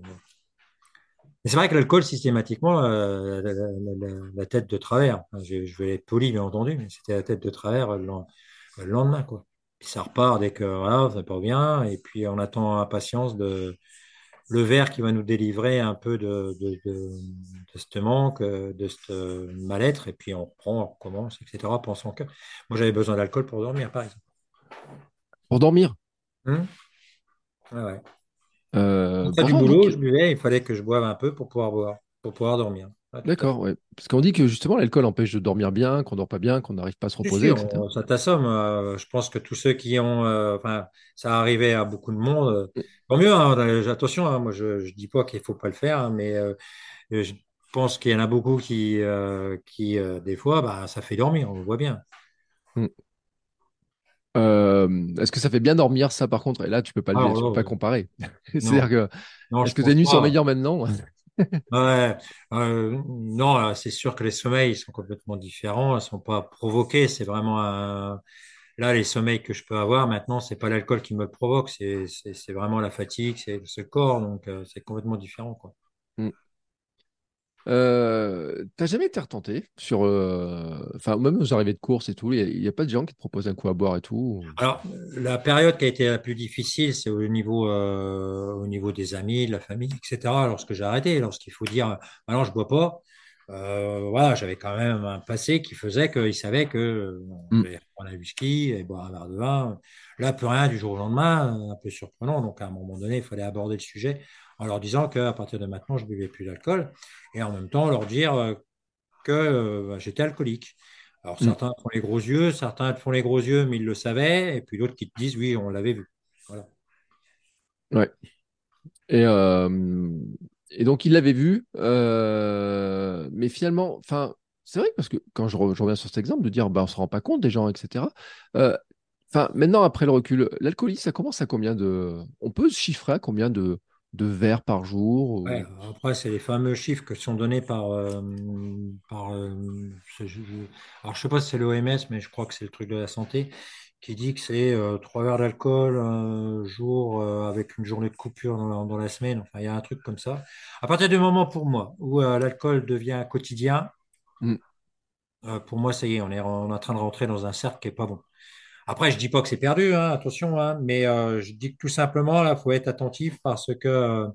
B: mais c'est vrai que l'alcool, systématiquement, euh, la, la- la- la tête de travers. Enfin, Je, je vais être poli, bien entendu, mais c'était la tête de travers le, len- le lendemain, quoi. Puis ça repart dès que voilà, ça pas bien, et puis on attend impatience de le verre qui va nous délivrer un peu de, de, de, de ce manque, euh, de ce mal-être, et puis on reprend, on recommence, etc. Pensant que moi j'avais besoin d'alcool pour dormir, par exemple.
A: Pour dormir?
B: Hum? Ouais, ouais.
A: Euh,
B: du boulot,
A: que...
B: je buvais, il fallait que je boive un peu pour pouvoir boire, pour pouvoir dormir.
A: D'accord, ouais. Parce qu'on dit que justement l'alcool empêche de dormir bien, qu'on dort pas bien, qu'on n'arrive pas à se reposer,
B: si,
A: etc.
B: on- ça t'assomme. euh, je pense que tous ceux qui ont, euh, enfin, ça arrivait à beaucoup de monde. euh, tant mieux. hein, attention, hein, moi je, je dis pas qu'il faut pas le faire, hein, mais je pense qu'il y en a beaucoup qui, qui des fois, bah, ça fait dormir. On le voit bien.
A: Mm. Euh, est-ce que ça fait bien dormir ça par contre? Et là, tu peux pas le,
B: Alors
A: tu peux pas
B: euh,
A: comparer. C'est-à-dire que est-ce que tes nuits sont
B: pas.
A: meilleures maintenant?
B: Ouais, euh, non, là, c'est sûr que les sommeils ils sont complètement différents. Ils sont pas provoqués. C'est vraiment un... Là, les sommeils que je peux avoir maintenant, c'est pas l'alcool qui me le provoque. C'est c'est- c'est vraiment la fatigue, c'est le corps. Donc, euh, c'est complètement différent, quoi.
A: Mm. Euh, t'as jamais été retenté sur, euh, enfin même aux arrivées de course et tout, il n'y a, pas de gens qui te proposent un coup à boire et tout.
B: Alors, la période qui a été la plus difficile, c'est au niveau, euh, au niveau des amis, de la famille, etc. Lorsque j'ai arrêté, lorsqu'il faut dire, maintenant je bois pas, euh, voilà, j'avais quand même un passé qui faisait qu'ils savaient que euh,
A: Mm.
B: j'allais prendre un whisky et boire un verre de vin. Là, plus rien du jour au lendemain, un peu surprenant. Donc, à un moment donné, il fallait aborder le sujet en leur disant qu'à partir de maintenant, je buvais plus d'alcool et en même temps leur dire euh, que euh, bah, j'étais alcoolique. Alors
A: Mm.
B: certains font les gros yeux, certains te font les gros yeux, mais ils le savaient, et puis d'autres qui te disent oui, on l'avait vu. Voilà.
A: Ouais. Et, euh, et donc il l'avait vu, euh, mais finalement, enfin, c'est vrai parce que quand je, re- je reviens sur cet exemple de dire, bah, on se rend pas compte des gens, etc. euh, Enfin, maintenant après le recul, l'alcoolisme, ça commence à combien de, on peut se chiffrer à combien de de verres par jour ou-
B: Ouais, après, c'est les fameux chiffres que sont donnés par. euh, par euh, je- alors, je sais pas si c'est l'OMS, mais je crois que c'est le truc de la santé, qui dit que c'est euh, trois verres d'alcool un jour euh, avec une journée de coupure dans la, dans la semaine. Enfin, il y a un truc comme ça. À partir du moment pour moi où euh, l'alcool devient quotidien,
A: Mm.
B: euh, pour moi, ça y est, on est, on est en train de rentrer dans un cercle qui est pas bon. Après, je dis pas que c'est perdu, hein, attention, hein, mais euh, je dis que tout simplement, là, faut être attentif parce que. euh,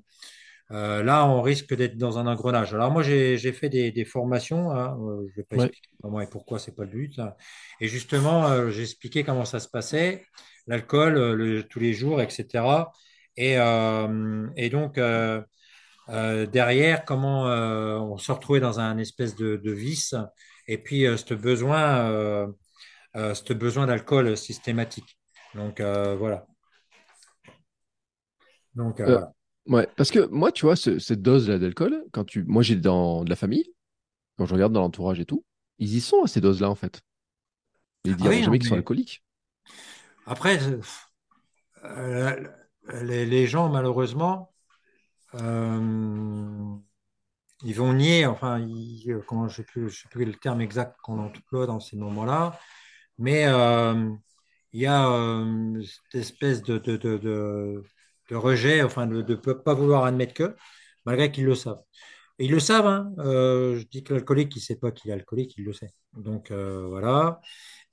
B: euh, là, on risque d'être dans un engrenage. Alors moi, j'ai fait des, des formations. hein, euh, je ne vais pas
A: Ouais.
B: expliquer comment et pourquoi, c'est pas le but. hein. Et justement, euh, j'ai expliqué comment ça se passait, l'alcool le- tous les jours, etc. Et, et donc, derrière, comment on se retrouvait dans un espèce de, de vice. Et puis, ce besoin, ce besoin d'alcool systématique. Donc, euh, voilà. Donc, euh,
A: Euh,
B: voilà.
A: ouais, parce que moi, tu vois, ce- cette dose-là d'alcool, quand tu, moi j'ai dans de la famille, quand je regarde dans l'entourage et tout, ils y sont à ces doses-là en fait. Ils
B: Ah
A: diraient
B: oui, non,
A: jamais qu'ils sont alcooliques.
B: après, Euh, les, les gens, malheureusement, euh, ils vont nier, enfin, ils- euh, comment, je sais plus, je sais plus le terme exact qu'on emploie dans ces moments-là, mais euh, il y a euh, cette espèce de, de, de, rejet, enfin, de ne pas vouloir admettre que, malgré qu'ils le savent. Ils le savent, hein. Euh, je dis que l'alcoolique, il ne sait pas qu'il est alcoolique, il le sait. Donc, voilà.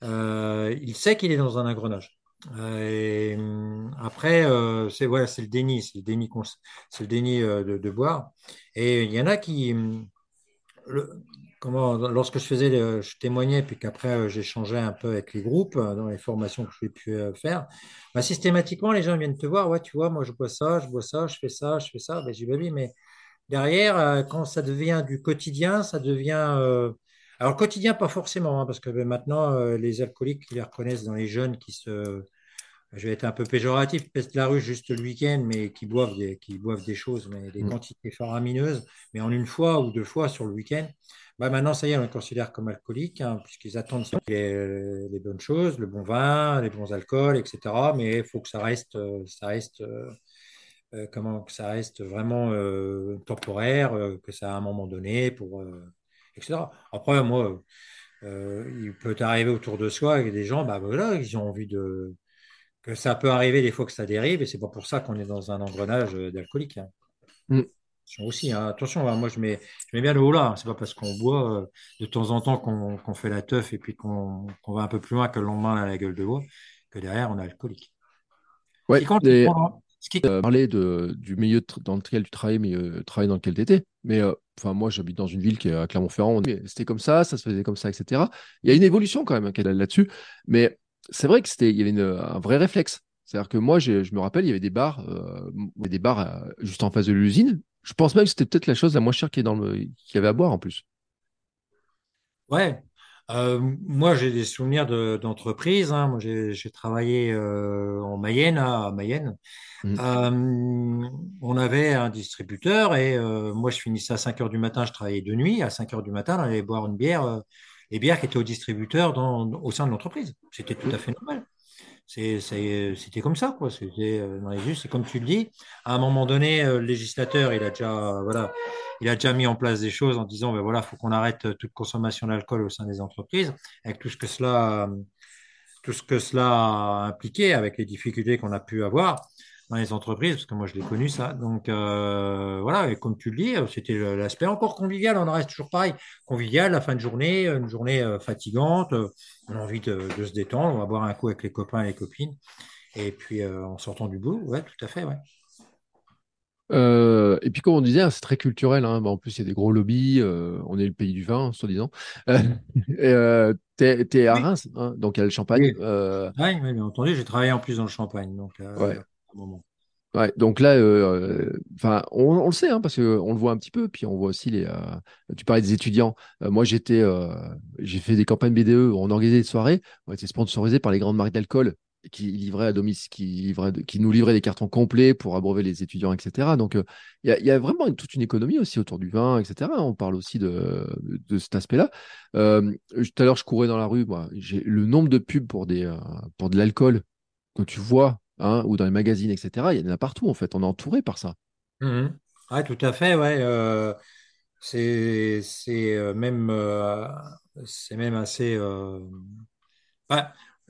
B: Il sait qu'il est dans un engrenage. Et, hum, après, c'est voilà, le déni, c'est le déni, le déni de, de boire. Et il y en a qui, hum, comment, lorsque je faisais, je témoignais, puis qu'après euh, j'échangeais un peu avec les groupes euh, dans les formations que j'ai pu euh, faire, bah, systématiquement les gens viennent te voir, ouais, tu vois, moi je bois ça, je bois ça, je fais ça, je fais ça. Ben, j'ai bah oui, mais Derrière, quand ça devient du quotidien, ça devient... Alors, quotidien, pas forcément, hein, parce que ben, maintenant, les alcooliques, ils les reconnaissent dans les jeunes qui se... Je vais être un peu péjoratif, peste la rue juste le week-end, mais qui boivent des, qui boivent des choses, mais des
A: Mm.
B: quantités faramineuses, mais en une fois ou deux fois sur le week-end. Bah, maintenant, ça y est, on les considère comme alcooliques, hein, puisqu'ils attendent les, les bonnes choses, le bon vin, les bons alcools, etc. Mais il faut que ça reste, euh, ça reste euh, euh, comment que ça reste vraiment euh, temporaire, que ça à un moment donné, pour, euh, etc. Après, moi, il peut arriver autour de soi avec des gens, bah voilà, ils ont envie de que ça peut arriver des fois que ça dérive, et c'est pas pour ça qu'on est dans un engrenage euh, d'alcoolique. hein.
A: Mm.
B: Attention Aussi, hein. Attention, hein, moi je mets, je mets bien le haut là. hein. C'est pas parce qu'on boit euh, de temps en temps qu'on qu'on fait la teuf et puis qu'on qu'on va un peu plus loin que le lendemain à la gueule de bois que derrière on est alcoolique.
A: Ouais,
B: qui compte, c'est de
A: et
B: prendre- ce qui
A: euh, parler de, du milieu dans lequel tu travailles, mais euh, travail dans lequel tu étais. Mais euh, enfin, moi, j'habite dans une ville qui est à Clermont-Ferrand. C'était comme ça, ça se faisait comme ça, etc. Il y a une évolution quand même hein, là-dessus. Mais c'est vrai que c'était, il y avait une- un vrai réflexe. C'est-à-dire que moi, je me rappelle, il y avait des bars, euh, des bars euh, juste en face de l'usine. Je pense même que c'était peut-être la chose la moins chère qui est dans le, qu'il y avait à boire en plus.
B: Ouais. Euh, moi, j'ai des souvenirs de- d'entreprise. hein. Moi, j'ai j'ai travaillé en Mayenne, hein, à Mayenne.
A: Mm.
B: Euh, on avait un distributeur et moi, je finissais à 5 heures du matin. Je travaillais de nuit. À 5 heures du matin, on allait boire une bière, euh, les bières qui étaient au distributeur dans, au sein de l'entreprise. C'était tout à fait normal. C'était comme ça, quoi. C'était euh, dans les us. C'est comme tu le dis. À un moment donné, euh, le législateur, il a déjà, voilà, il a déjà mis en place des choses en disant, ben voilà, faut qu'on arrête euh, toute consommation d'alcool au sein des entreprises, avec tout ce que cela, euh, tout ce que cela a impliqué, avec les difficultés qu'on a pu avoir dans les entreprises, parce que moi je l'ai connu ça. Donc euh, voilà, et comme tu le dis, euh, c'était l'aspect encore convivial. On en reste toujours pareil, convivial, la fin de journée, une journée euh, fatigante. on a envie de, de se détendre, on va boire un coup avec les copains et les copines. Et puis euh, en sortant du boulot, ouais, tout à fait, ouais.
A: Euh, et puis, comme on disait, hein, c'est très culturel. hein. Bah, en plus, il y a des gros lobbies. euh, on est le pays du vin, soi-disant. Euh, euh, t'es, t'es à Reims, hein, donc il y a le champagne.
B: oui, oui, bien entendu. J'ai travaillé en plus dans le Champagne, donc
A: ouais. Ouais, donc là, euh, enfin, on, le sait, hein, parce qu'on le voit un petit peu, puis on voit aussi les. euh, tu parlais des étudiants. Euh, moi, j'étais, euh, j'ai fait des campagnes BDE, on organisait des soirées, on était sponsorisés par les grandes marques d'alcool qui livraient à domicile, qui livraient, qui nous livraient des cartons complets pour abreuver les étudiants, etc. Donc, euh, il y a, vraiment toute une économie aussi autour du vin, etc. On parle aussi de, de cet aspect-là. Euh, tout à l'heure, je courais dans la rue, moi, j'ai le nombre de pubs pour des, euh, pour de l'alcool que tu vois, hein, ou dans les magazines, etc., il y en a partout, en fait. On est entouré par ça.
B: Mhm. Ouais, tout à fait, ouais. euh, c'est c'est euh, même euh, c'est même assez. euh,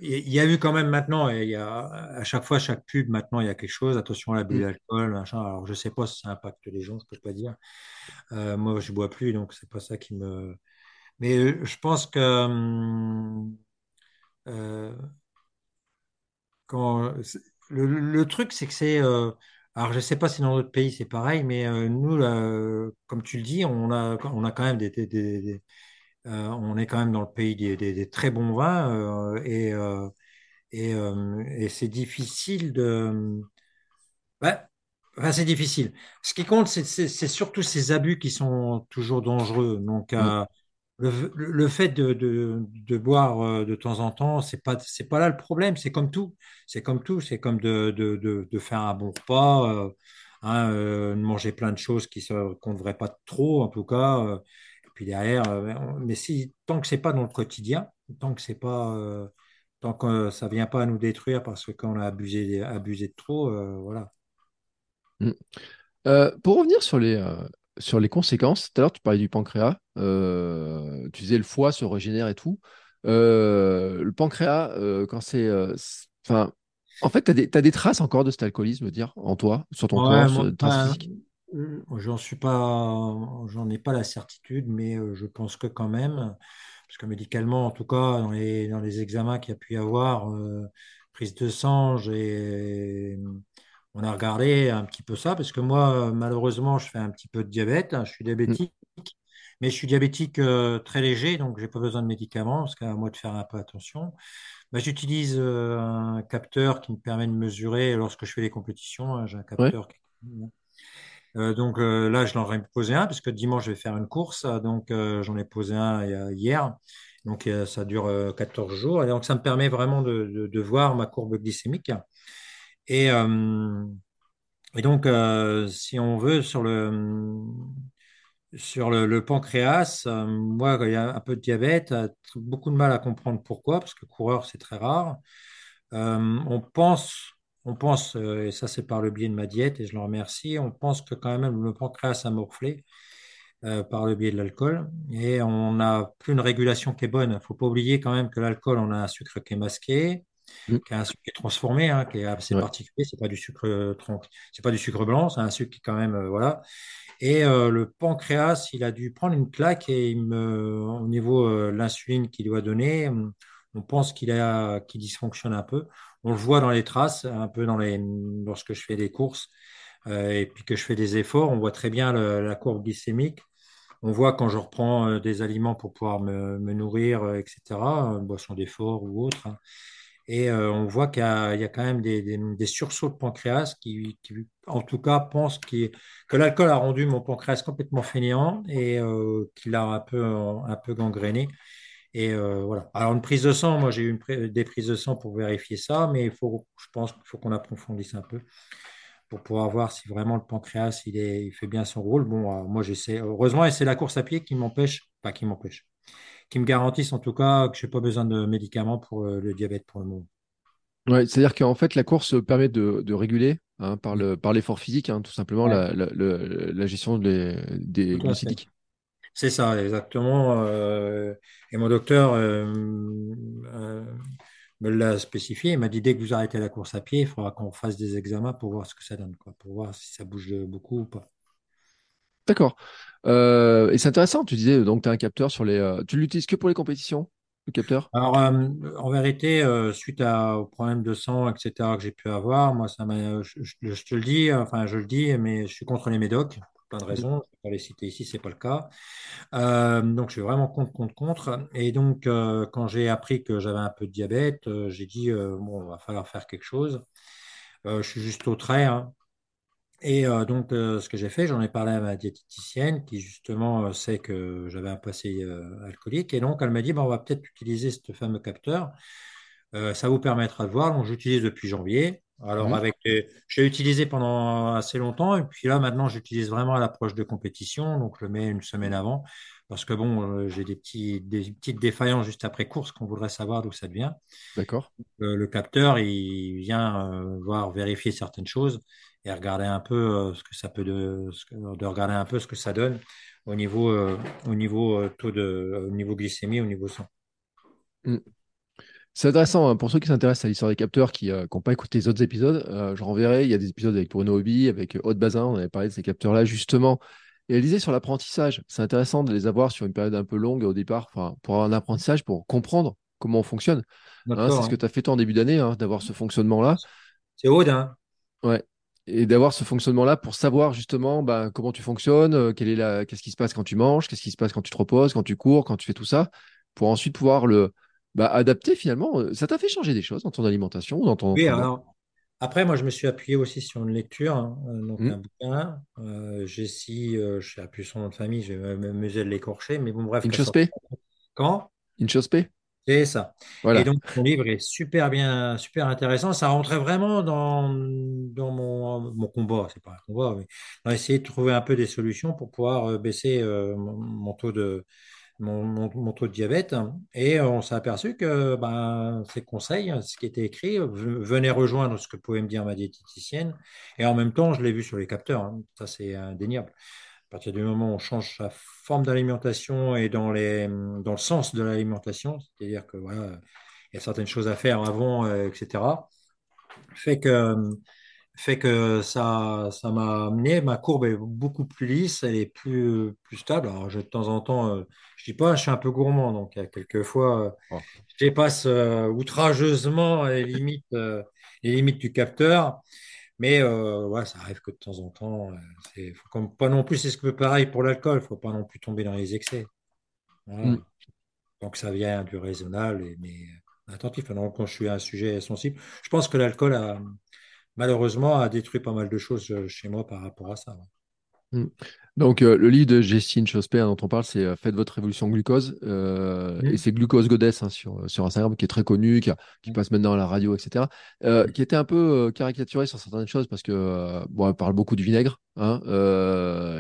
B: il y a eu quand même maintenant, et il y a à chaque fois chaque pub maintenant il y a quelque chose. Attention à l'abus
A: Mm,
B: d'alcool, machin. Alors je sais pas si ça impacte les gens, je peux pas dire. Euh, moi je bois plus, donc c'est pas ça qui me. Mais je pense que hum, euh, quand le, le truc, c'est que c'est. euh, alors, je sais pas si dans d'autres pays c'est pareil, mais euh, nous, là, comme tu le dis, on a, on a quand même des, des- des- des- euh, on est quand même dans le pays des, très bons vins et, et, et c'est difficile de. Ouais, enfin, c'est difficile. Ce qui compte, c'est surtout ces abus qui sont toujours dangereux. Donc,
A: mm,
B: euh, le, fait de, boire euh, de temps en temps, c'est pas, pas là le problème. C'est comme tout. C'est comme tout. C'est comme de, faire un bon repas, euh, hein, euh, manger plein de choses qui qu'on ne devrait pas trop, en tout cas. euh, et puis derrière, euh, on- mais si, tant que c'est pas dans le quotidien, tant que c'est pas, tant que ça vient pas à nous détruire parce que quand on a abusé, abusé de trop, voilà.
A: mm. Euh, pour revenir sur les, sur les conséquences, tout à l'heure tu parlais du pancréas, euh, tu disais le foie se régénère et tout. Euh, le pancréas, euh, quand c'est. Enfin, en fait, tu as des, traces encore de cet alcoolisme, dire, en toi, sur ton
B: Ouais,
A: corps, sur traces
B: enfin,
A: physiques.
B: j'en suis pas, j'en ai pas la certitude, mais je pense que quand même, parce que médicalement, en tout cas, dans les, dans les examens qu'il y a pu y avoir, prise de sang, j'ai, on a regardé un petit peu ça, parce que moi, malheureusement, je fais un petit peu de diabète, hein, je suis
A: Mm,
B: diabétique, mais je suis diabétique euh, très léger, donc j'ai pas besoin de médicaments, parce qu'à moi de faire un peu attention. Bah, j'utilise euh, un capteur qui me permet de mesurer lorsque je fais les compétitions. hein, j'ai un
A: Ouais.
B: capteur. qui- Euh, donc là, je l'en ai posé un parce que dimanche, je vais faire une course. euh, Donc j'en ai posé un hier. Donc ça dure euh, 14 jours. Et donc ça me permet vraiment de, de- de voir ma courbe glycémique. Et, euh, et donc, euh, si on veut, sur le, sur le, pancréas, euh, moi, il y a un peu de diabète, beaucoup de mal à comprendre pourquoi, parce que coureur, c'est très rare. On pense, on pense, et ça c'est par le biais de ma diète, et je le remercie, on pense que quand même le pancréas a morflé par le biais de l'alcool, et on n'a plus une régulation qui est bonne. Il ne faut pas oublier quand même que l'alcool, on a un sucre qui est masqué,
A: Mm,
B: qui est un sucre qui est transformé, hein, qui est assez
A: ouais.
B: particulier. C'est pas du sucre euh, c'est pas du sucre blanc, c'est un sucre qui est quand même, euh, voilà. Et euh, le pancréas, il a dû prendre une claque et il me, au niveau euh, l'insuline qu'il doit donner, on pense qu'il a, qu'il dysfonctionne un peu. On le voit dans les traces, un peu dans les, lorsque je fais des courses et puis que je fais des efforts, on voit très bien le- la courbe glycémique. On voit quand je reprends des aliments pour pouvoir me, me nourrir, etc., boisson d'effort ou autre. hein. Et euh, on voit qu'il y a, a quand même des, sursauts de pancréas qui, en tout cas, pensent que l'alcool a rendu mon pancréas complètement fainéant et euh, qu'il l'a un peu, gangréné. Et euh, voilà. Alors, une prise de sang, moi, j'ai eu une des prises de sang pour vérifier ça, mais il faut, je pense qu'il faut qu'on approfondisse un peu pour pouvoir voir si vraiment le pancréas, il est, fait bien son rôle. Bon, moi, j'essaie. Heureusement, et c'est la course à pied qui m'empêche, pas qui m'empêche, qui me garantissent en tout cas que je n'ai pas besoin de médicaments pour euh, le diabète pour le moment.
A: Ouais, c'est-à-dire qu'en fait, la course permet de, de réguler hein, par le, par l'effort physique, hein, tout simplement,
B: Ouais,
A: la, la, gestion des, des glucidiques.
B: C'est ça, exactement. euh, et mon docteur euh, euh, me l'a spécifié. Il m'a dit, dès que vous arrêtez la course à pied, il faudra qu'on fasse des examens pour voir ce que ça donne, quoi, pour voir si ça bouge beaucoup ou pas.
A: D'accord. Euh, et c'est intéressant, tu disais, donc tu as un capteur sur les... euh, tu l'utilises que pour les compétitions, le capteur?
B: Alors, euh, en vérité, euh, suite à, au problème de sang, etc., que j'ai pu avoir, moi, ça m'a, je, je- je te le dis, enfin, je le dis, mais je suis contre les médocs, pour plein de raisons. Je ne vais pas les citer ici, c'est pas le cas. Donc, je suis vraiment contre, contre, contre. Et donc, quand j'ai appris que j'avais un peu de diabète, j'ai dit, bon, il va falloir faire quelque chose. Je suis juste au trait, hein. Et euh, donc, euh, ce que j'ai fait, j'en ai parlé à ma diététicienne qui, justement, euh, sait que j'avais un passé alcoolique. Et donc, elle m'a dit, bah, on va peut-être utiliser ce fameux capteur. Ça vous permettra de voir. Donc, j'utilise depuis janvier. Alors,
A: Mhm.
B: avec les- j'ai utilisé pendant assez longtemps. Et puis là, maintenant, j'utilise vraiment à l'approche de compétition. Donc, je le mets une semaine avant. Parce que bon, j'ai des petits, des petites défaillances juste après course qu'on voudrait savoir d'où ça vient.
A: D'accord.
B: Le, capteur, il vient voir, vérifier certaines choses. Et regarder un peu euh, ce que ça peut de, que- regarder un peu ce que ça donne au niveau, euh, au niveau euh, taux de, au niveau glycémie, au niveau sang.
A: Mm. C'est intéressant hein, pour ceux qui s'intéressent à l'histoire des capteurs qui n'ont pas écouté les autres épisodes. euh, je renverrai. Il y a des épisodes avec Bruno Hobby, avec Haute Bazin. On avait parlé de ces capteurs-là justement. Et elle disait sur l'apprentissage. C'est intéressant de les avoir sur une période un peu longue au départ, pour avoir un apprentissage, pour comprendre comment on fonctionne. Hein, c'est ce que
B: hein.
A: tu as fait toi en début d'année, d'avoir ce fonctionnement-là.
B: C'est Aude, hein?
A: Ouais. Et d'avoir ce fonctionnement-là pour savoir justement bah, comment tu fonctionnes, euh, quelle est la... qu'est-ce qui se passe quand tu manges, qu'est-ce qui se passe quand tu te reposes, quand tu cours, quand tu fais tout ça, pour ensuite pouvoir le bah, adapter finalement. Euh, Ça t'a fait changer des choses dans ton alimentation ou dans ton
B: Oui, alors, après, moi, je me suis appuyé aussi sur une lecture, hein, euh, donc
A: Hmm.
B: un bouquin. Euh, Jessie, euh, je sais plus son nom de famille, je vais m'amuser de l'écorcher, mais bon, bref.
A: Inchospé?
B: Quand?
A: Inchospé?
B: C'est ça. Et
A: Voilà.
B: donc, mon livre est super bien, super intéressant. Ça rentrait vraiment dans, dans mon, mon combat. C'est pas un combat, mais dans essayer de trouver un peu des solutions pour pouvoir euh, baisser euh, mon, mon taux de, mon, taux de diabète. Et euh, on s'est aperçu que ben, ces conseils, ce qui était écrit, venaient rejoindre ce que pouvait me dire ma diététicienne. Et en même temps, je l'ai vu sur les capteurs. hein. Ça, c'est indéniable. À partir du moment où on change sa forme d'alimentation et dans les, dans le sens de l'alimentation, c'est-à-dire que voilà, il y a certaines choses à faire avant, euh, etc., fait que, fait que ça, ça m'a amené, ma courbe est beaucoup plus lisse, elle est plus, plus stable. Alors, je, de temps en temps, euh, je dis pas, je suis un peu gourmand, donc il y a quelques fois, euh,
A: Oh.
B: je dépasse outrageusement les limites, les limites du capteur. Mais euh, ouais, ça arrive que de temps en temps, euh, faut comme pas non plus, c'est ce que pareil pour l'alcool, faut pas non plus tomber dans les excès. Voilà. Donc ça vient du raisonnable, et- mais euh, attentif. Alors, quand je suis à un sujet sensible, je pense que l'alcool a malheureusement a détruit pas mal de choses chez moi par rapport à ça. ouais.
A: Hmm. Donc, euh, le livre de Justine Chospé hein, dont on parle, c'est euh, Faites votre révolution glucose. euh, et
B: Mm.
A: c'est Glucose Goddess hein, sur, sur Instagram, qui est très connu, qui, a- qui passe maintenant à la radio, etc. qui était un peu caricaturé sur certaines choses parce que, bon, elle parle beaucoup du vinaigre. Hein,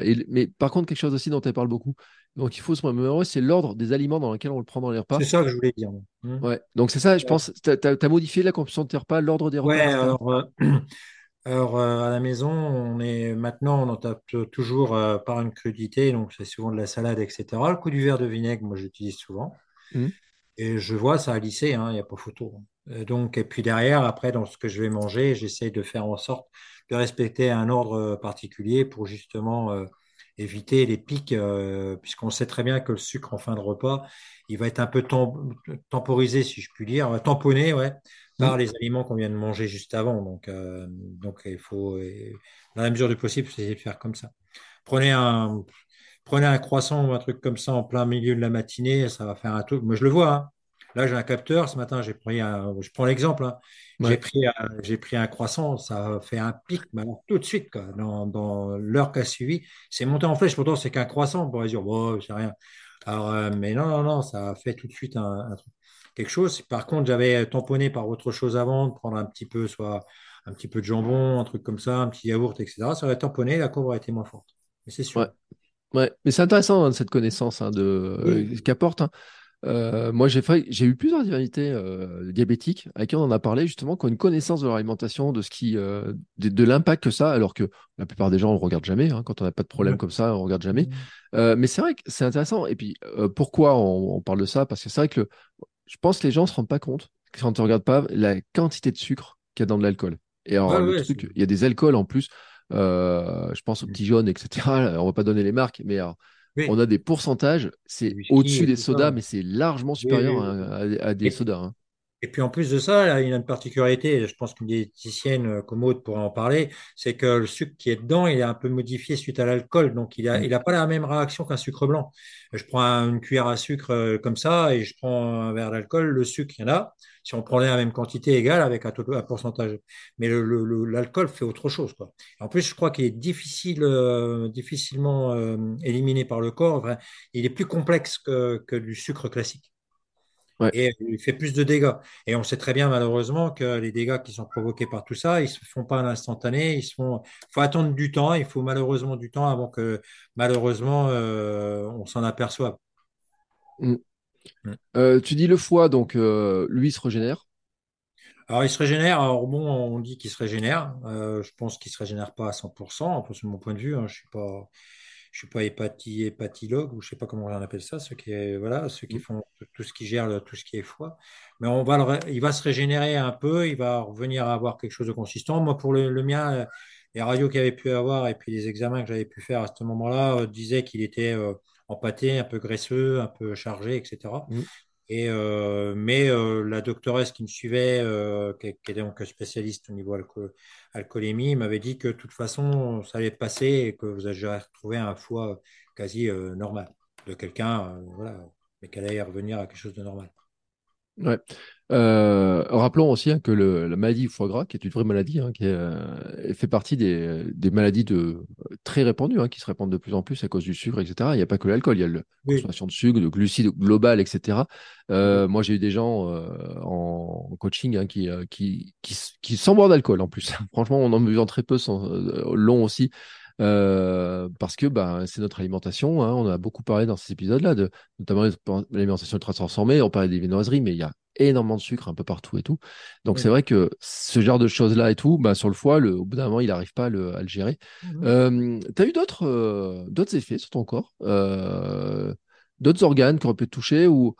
A: et, mais par contre, quelque chose aussi dont elle parle beaucoup. Donc, il faut se remémorer, c'est l'ordre des aliments dans lesquels on le prend dans les
B: C'est
A: repas.
B: ça que je voulais dire. Mm.
A: Ouais. Donc, c'est ça, je pense. Tu as, modifié la composition de tes repas, l'ordre des
B: Ouais,
A: repas, etc.
B: alors, alors euh, à la maison, on est maintenant on en tape toujours euh, par une crudité, donc c'est souvent de la salade, etc. Le coup du verre de vinaigre, moi j'utilise souvent.
A: Hmm.
B: Et je vois, ça a lissé, hein, il n'y a pas photo. Euh, donc, et puis derrière, après, dans ce que je vais manger, j'essaie de faire en sorte de respecter un ordre particulier pour justement euh, éviter les pics, euh, puisqu'on sait très bien que le sucre en fin de repas, il va être un peu tem- temporisé, si je puis dire, euh, tamponné, ouais,
A: Hmm.
B: par les aliments qu'on vient de manger juste avant. Donc, euh, donc il faut, euh, dans la mesure du possible, essayer de faire comme ça. Prenez un, Prenez un croissant ou un truc comme ça en plein milieu de la matinée, ça va faire un truc. Moi, je le vois. hein. Là, j'ai un capteur. Ce matin, j'ai pris un. Je prends l'exemple. hein. J'ai pris, un- j'ai pris un croissant. Ça a fait un pic, mais alors, tout de suite, quoi, dans, dans l'heure qui a suivi. C'est monté en flèche. Pourtant, c'est qu'un croissant. On pourrait dire, bon, c'est rien. Alors, euh, mais non, non, non, ça a fait tout de suite un, un truc. Quelque chose. Par contre, j'avais tamponné par autre chose avant, de prendre un petit peu, soit un petit peu de jambon, un truc comme ça, un petit yaourt, etc. Ça aurait tamponné, la courbe aurait été moins forte. Mais c'est sûr.
A: Ouais. Mais c'est intéressant hein, cette connaissance hein, de euh,
B: Oui.
A: qu'apporte. hein. Euh, moi, j'ai fait, j'ai eu plusieurs invités euh, diabétiques avec qui on en a parlé justement, qui ont une connaissance de leur alimentation, de ce qui, euh, de, de l'impact que ça, alors que la plupart des gens on le regarde jamais. hein, quand on n'a pas de problème
B: Ouais.
A: comme ça, on regarde jamais. Euh, mais c'est vrai que c'est intéressant. Et puis, pourquoi on, on parle de ça? Parce que c'est vrai que le- je pense que les gens se rendent pas compte quand tu regardes pas la quantité de sucre qu'il y a dans de l'alcool. Et alors, le
B: ouais,
A: truc, il y a des alcools en plus. je pense aux petits jaunes, etc. On va pas donner les marques, mais alors, on a des pourcentages, c'est au-dessus des
B: ça.
A: sodas, mais c'est largement
B: oui,
A: supérieur
B: oui.
A: à, des
B: Et,
A: sodas. hein.
B: et puis en plus de ça, là, il y a une particularité, je pense qu'une diététicienne euh, comme Aude pourrait en parler, c'est que le sucre qui est dedans, il est un peu modifié suite à l'alcool, donc il a,
A: Mm.
B: il a pas la même réaction qu'un sucre blanc. Je prends un- une cuillère à sucre euh, comme ça et je prends un verre d'alcool, le sucre, il y en a. Si on prenait la même quantité égale avec un, taux- un pourcentage, mais l'alcool fait autre chose, quoi. En plus, je crois qu'il est difficile, euh, difficilement euh, éliminé par le corps. Enfin, il est plus complexe que, que du sucre classique.
A: Ouais.
B: et il fait plus de dégâts. Et on sait très bien malheureusement que les dégâts qui sont provoqués par tout ça, ils se font pas à l'instantané, ils. Il faut attendre du temps, il faut malheureusement du temps avant que malheureusement euh, on s'en aperçoive.
A: Mm.
B: Mm.
A: Euh, tu dis le foie, donc euh, lui se régénère.
B: Alors, il se régénère. Alors, bon, on dit qu'il se régénère. Euh, je pense qu'il se régénère pas à 100%, un peu de mon point de vue. hein. Je suis pas, je suis pas hépatie, hépatologue ou je sais pas comment on appelle ça, ceux qui, voilà, ceux qui
A: Mm.
B: font tout ce qui gère le- tout ce qui est foie. Mais on va le ré- il va se régénérer un peu. Il va revenir à avoir quelque chose de consistant. Moi, pour le, le mien, les radios qu'il avait pu avoir et puis les examens que j'avais pu faire à ce moment-là disaient qu'il était empâté, un peu graisseux, un peu chargé, etc. Et, euh, mais euh, la doctoresse qui me suivait, euh, qui, qui est donc spécialiste au niveau alco- alcoolémie, m'avait dit que de toute façon, ça allait passer et que vous allez retrouver un foie quasi normal de quelqu'un, voilà, mais qu'elle allait revenir à quelque chose de normal.
A: Ouais. Euh, rappelons aussi hein, que le- la maladie du foie gras, qui est une vraie maladie, hein, qui est, euh, fait partie des, des maladies de, très répandues, hein, qui se répandent de plus en plus à cause du sucre, etc. Il n'y a pas que l'alcool, il y a la
B: Oui.
A: consommation de sucre, de glucides global, etc. Euh, moi, j'ai eu des gens euh, en coaching hein, qui, euh, qui, qui, s- qui sans boire d'alcool en plus. Franchement, on en buvant très peu, sans, euh, long aussi. Euh, parce que bah, c'est notre alimentation. hein. On a beaucoup parlé dans ces épisodes-là, de, notamment l'alimentation ultra transformée. On parlait des viennoiseries, mais il y a énormément de sucre un peu partout et tout. Donc c'est vrai que ce genre de choses-là et tout, bah, sur le foie, le, au bout d'un moment, il n'arrive pas à le, à le gérer.
B: Mhm.
A: Euh, tu as eu d'autres euh, d'autres effets sur ton corps D'autres organes qui auraient pu te toucher ou,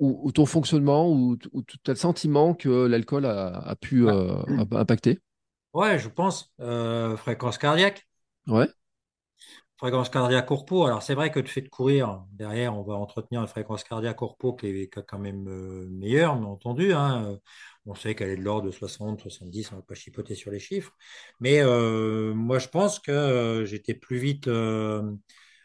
A: ou, ou ton fonctionnement ou, ou tu as le sentiment que l'alcool a, a pu
B: Ah.
A: euh, a- impacter?
B: Ouais, je pense. Euh, fréquence cardiaque. Fréquence cardiaque repos. Alors, c'est vrai que le fait de courir, derrière, on va entretenir une fréquence cardiaque repos qui est quand même euh, meilleure, bien entendu. hein. Euh, On sait qu'elle est de l'ordre de 60, 70, on ne va pas chipoter sur les chiffres. Mais euh, moi, je pense que j'étais plus vite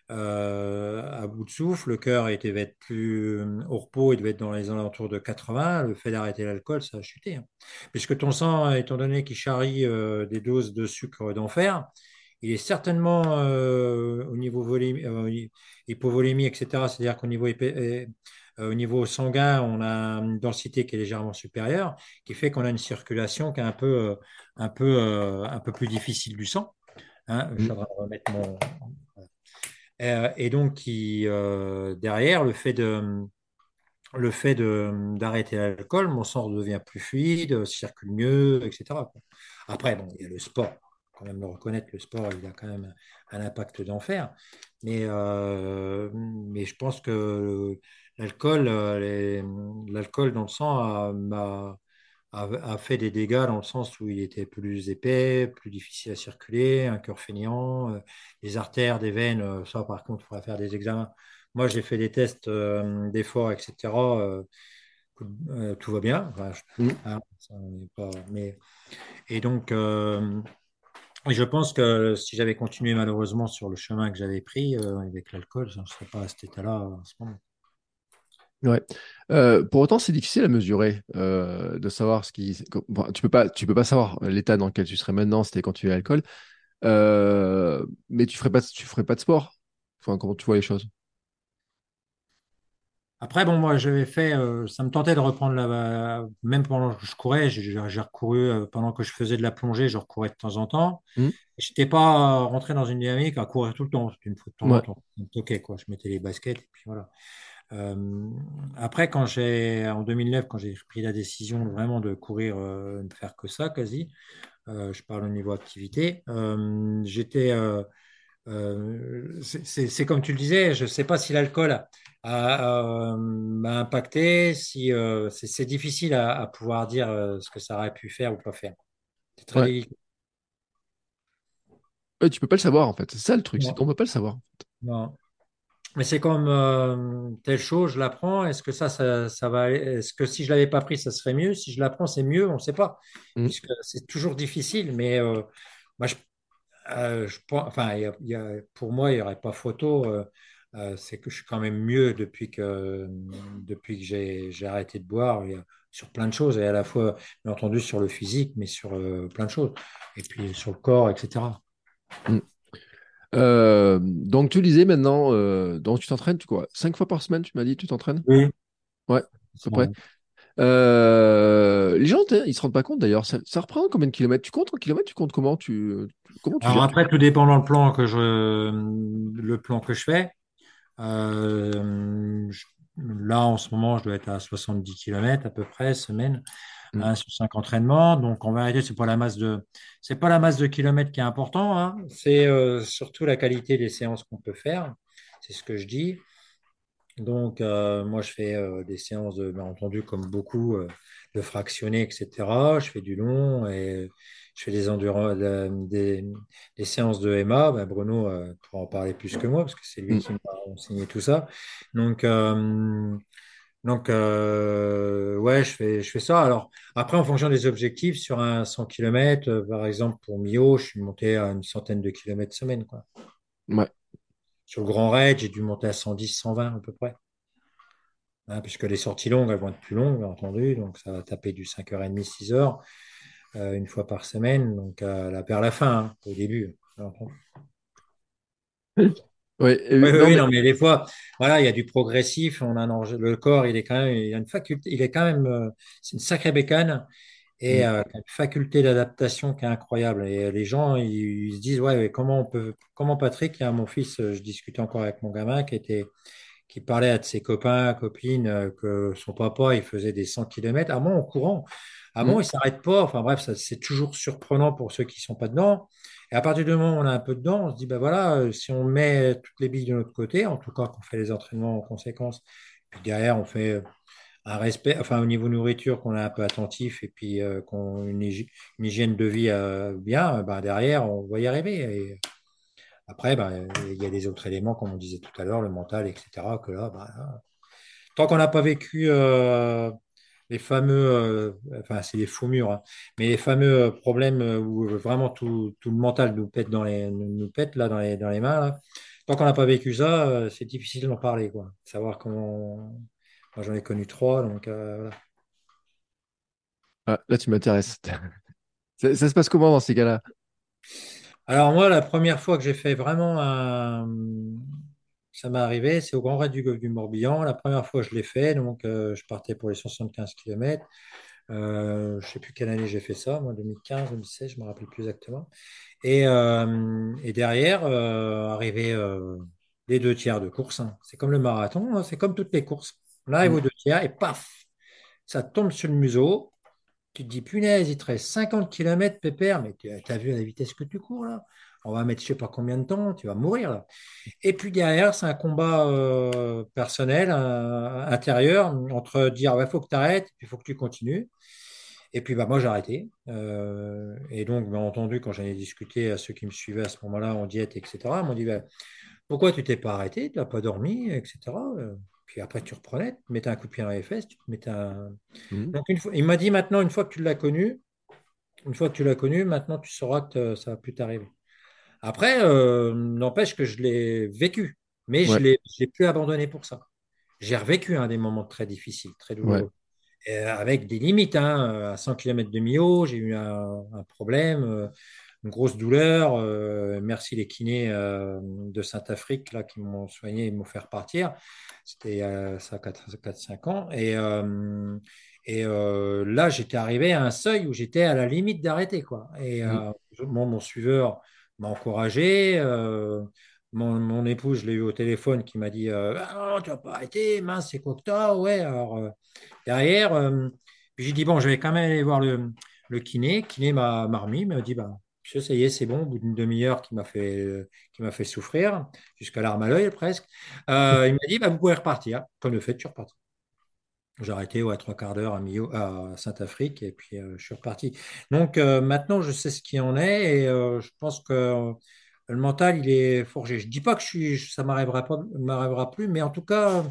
B: à bout de souffle. Le cœur était, devait être plus au repos, il devait être dans les alentours de 80. Le fait d'arrêter l'alcool, ça a chuté. hein. Puisque ton sang, étant donné qu'il charrie des doses de sucre d'enfer, il est certainement euh, au niveau volémie, euh, hypovolémie, etc. C'est-à-dire qu'au niveau, épais- euh, au niveau sanguin, on a une densité qui est légèrement supérieure, qui fait qu'on a une circulation qui est un peu, un peu, un peu plus difficile du sang. Hein, je
A: Mm.
B: remettre mon... Et donc, qui, derrière, le fait de, le fait de, d'arrêter l'alcool, mon sang devient plus fluide, circule mieux, etc. Après, bon, il y a le sport. Quand même le reconnaître, le sport, il a quand même un impact d'enfer. Mais, euh, mais je pense que l'alcool, euh, l'alcool dans le sang a, a, a fait des dégâts dans le sens où il était plus épais, plus difficile à circuler, un cœur feignant, euh, les artères, des veines, ça par contre, il faudra faire des examens. Moi, j'ai fait des tests d'effort, etc. tout va bien. Enfin, je-
A: Mm.
B: hein, ça, pas- mais, et donc, euh, je pense que si j'avais continué malheureusement sur le chemin que j'avais pris euh, avec l'alcool, je ne serais pas à cet état-là en ce moment.
A: Ouais. Euh, pour autant, c'est difficile à mesurer, euh, de savoir ce qui. tu peux peux pas savoir l'état dans lequel tu serais maintenant, c'était quand tu avais l'alcool. Euh, mais tu ferais ferais pas de sport. Enfin, comment tu vois les choses?
B: Après, bon, moi, j'avais fait, euh, ça me tentait de reprendre la, même pendant que je courais, j'ai recouru, euh, pendant que je faisais de la plongée, je recourais de temps en temps.
A: Hmm
B: Je n'étais pas euh, rentré dans une dynamique à courir tout le temps, c'était une fois de temps en
A: Ouais.
B: temps. Ça me toquait, quoi. Je mettais les baskets et puis voilà. Après, quand j'ai, en 2009, quand j'ai pris la décision vraiment de courir, ne faire que ça quasi, je parle au niveau activité, j'étais, euh, c'est comme tu le disais, je ne sais pas si l'alcool a, a, euh, m'a impacté, si euh, c'est difficile à, à pouvoir dire ce que ça aurait pu faire ou pas faire. C'est très
A: Ouais.
B: délicat.
A: Ouais, tu peux pas le savoir en fait. C'est ça le truc, c'est qu'on peut pas le savoir.
B: non. Mais c'est comme euh, telle chose, je la prends. Est-ce que ça, ça, ça va Est-ce que si je l'avais pas pris, ça serait mieux? Si je la prends, c'est mieux. On ne sait pas,
A: Hmm.
B: puisque c'est toujours difficile. Mais euh, moi, je, euh, je pense, enfin, il y a- il y a- pour moi, il n'y aurait pas photo. euh, euh, c'est que je suis quand même mieux depuis que depuis que j'ai arrêté de boire. Sur plein de choses, et à la fois, bien entendu, sur le physique, mais sur euh, plein de choses. Et puis sur le corps, etc.
A: Euh, donc tu disais maintenant, donc tu t'entraînes, tu quoi? Cinq fois par semaine, tu m'as dit, tu t'entraînes?
B: Oui.
A: Ouais, à peu près. Euh, les gens, ils se rendent pas compte d'ailleurs. Ça, ça représente combien de kilomètres? Tu comptes en kilomètres? Tu comptes comment? Tu, comment tu
B: Alors après, tout dépend dans le plan que je, le plan que je fais. Euh, je- là, en ce moment, je dois être à 70 km à peu près, semaine,
A: Mm.
B: hein, sur cinq entraînements. Donc, en vérité, c'est pas la masse de, c'est pas la masse de kilomètres qui est important, hein. c'est euh, surtout la qualité des séances qu'on peut faire. C'est ce que je dis. Donc, euh, moi, je fais euh, des séances, de, bien entendu, comme beaucoup, euh, de fractionner, etc. Je fais du long et je fais des, endurance, des, des séances de MA. Ben, Bruno euh, pourra en parler plus que moi parce que c'est lui
A: Mm.
B: qui m'a enseigné tout ça. Donc, euh, donc euh, ouais, je fais, je fais ça. Alors, après, en fonction des objectifs, sur un 100 km, euh, par exemple, pour Mio, je suis monté à une centaine de kilomètres semaine, quoi.
A: Ouais.
B: Sur le Grand Raid, j'ai dû monter à 110, 120 à peu près. Hein, puisque les sorties longues, elles vont être plus longues, bien entendu. Donc, ça va taper du 5h30, 6h, euh, une fois par semaine. Donc, euh, la la fin, hein, au début. Oui, oui,
A: non,
B: oui,
A: mais
B: non, mais des fois, voilà, il y a du progressif. On a un enjeu- le corps, il est quand même, il a une faculté, il est quand même, euh, c'est une sacrée bécane et
A: Mm.
B: euh, une faculté d'adaptation qui est incroyable. Et euh, les gens, ils, ils se disent, ouais, mais comment on peut, comment Patrick, il y a mon fils, euh, je discutais encore avec mon gamin qui était, qui parlait à de ses copains, copines, euh, que son papa, il faisait des 100 km. Ah bon, en courant. Ah
A: Mm.
B: bon, il s'arrête pas. Enfin bref, c'est toujours surprenant pour ceux qui sont pas dedans. Et à partir du moment où on a un peu dedans, on se dit, ben voilà, euh, si on met toutes les billes de notre côté, en tout cas qu'on fait les entraînements en conséquence, puis derrière, on fait euh, un respect, enfin au niveau nourriture, qu'on est un peu attentif et puis euh, qu'on une, une hygiène de vie euh, bien, euh, ben derrière, on va y arriver. Et après, ben, il y a des autres éléments, comme on disait tout à l'heure, le mental, etc., que là, ben, là, tant qu'on n'a pas vécu les fameux, enfin c'est des faux murs, hein, mais les fameux problèmes où vraiment tout, tout le mental nous pète dans les, nous pète là dans les, dans les mains. Tant qu'on n'a pas vécu ça, c'est difficile d'en parler, quoi. Savoir comment. J'en ai connu trois, donc euh, voilà.
A: Ah, là, tu m'intéresses. Ça, ça se passe comment dans ces cas-là?
B: Alors moi, la première fois que j'ai fait vraiment un... Ça m'est arrivé, c'est au Grand Raid du Golfe du Morbihan. La première fois, je l'ai fait, donc euh, je partais pour les 75 km. Euh, je ne sais plus quelle année j'ai fait ça, moi 2015, 2016, je ne me rappelle plus exactement. Et, euh, et derrière, euh, arrivé les deux tiers de course. hein. C'est comme le marathon, hein, c'est comme toutes les courses. On arrive
A: Mm.
B: aux deux tiers et paf, ça tombe sur le museau. Tu te dis, punaise, il te reste 50 km, pépère, mais tu as vu à la vitesse que tu cours là? On va mettre je sais pas combien de temps, tu vas mourir là. Et puis derrière, c'est un combat euh, personnel, euh, intérieur, entre dire, il faut que tu arrêtes, puis il faut que tu continues. Et puis bah, moi, j'ai arrêté. Euh, et donc, bien entendu, quand j'en ai discuté à ceux qui me suivaient à ce moment-là en diète, etc., ils m'ont dit, bah, pourquoi tu t'es pas arrêté, tu n'as pas dormi, etc. Puis après, tu reprenais, tu mettais un coup de pied dans les fesses, tu te mettais un...
A: Mm.
B: Donc, une fois, il m'a dit maintenant, une fois que tu l'as connu, une fois que tu l'as connu, maintenant tu sauras que ça va plus t'arriver. Après, euh, n'empêche que je l'ai vécu, mais je
A: Ouais,
B: l'ai, je l'ai plus abandonné pour ça. J'ai revécu hein, des moments très difficiles, très douloureux, avec des limites. hein. à 100 km de Millau, j'ai eu un, un problème, euh, une grosse douleur. euh, merci les kinés euh, de Saint-Afrique là, qui m'ont soigné et m'ont fait repartir. C'était euh, ça 4-5 ans. Et, euh, et là, j'étais arrivé à un seuil où j'étais à la limite d'arrêter. quoi. Et mon, mon suiveur m'a encouragé. mon, mon épouse, je l'ai eu au téléphone, qui m'a dit Ah non, tu vas pas arrêter, mince, c'est quoi que t'as Ouais, alors derrière, puis j'ai dit Bon, je vais quand même aller voir le, le kiné. Le kiné m'a m'a remis, m'a dit Bah, ça y est, c'est bon, au bout d'une demi-heure qui m'a fait, qui m'a fait souffrir, jusqu'à l'arme à l'œil presque. Euh, il m'a dit bah, Vous pouvez repartir. Comme le fait, tu repars. J'ai arrêté ouais, trois quarts d'heure à, Saint-Afrique et puis euh, je suis reparti. Donc euh, maintenant, je sais ce qui en est et je pense que le mental, il est forgé. Je dis pas que je suis, ça pas, m'arrivera plus, mais en tout cas,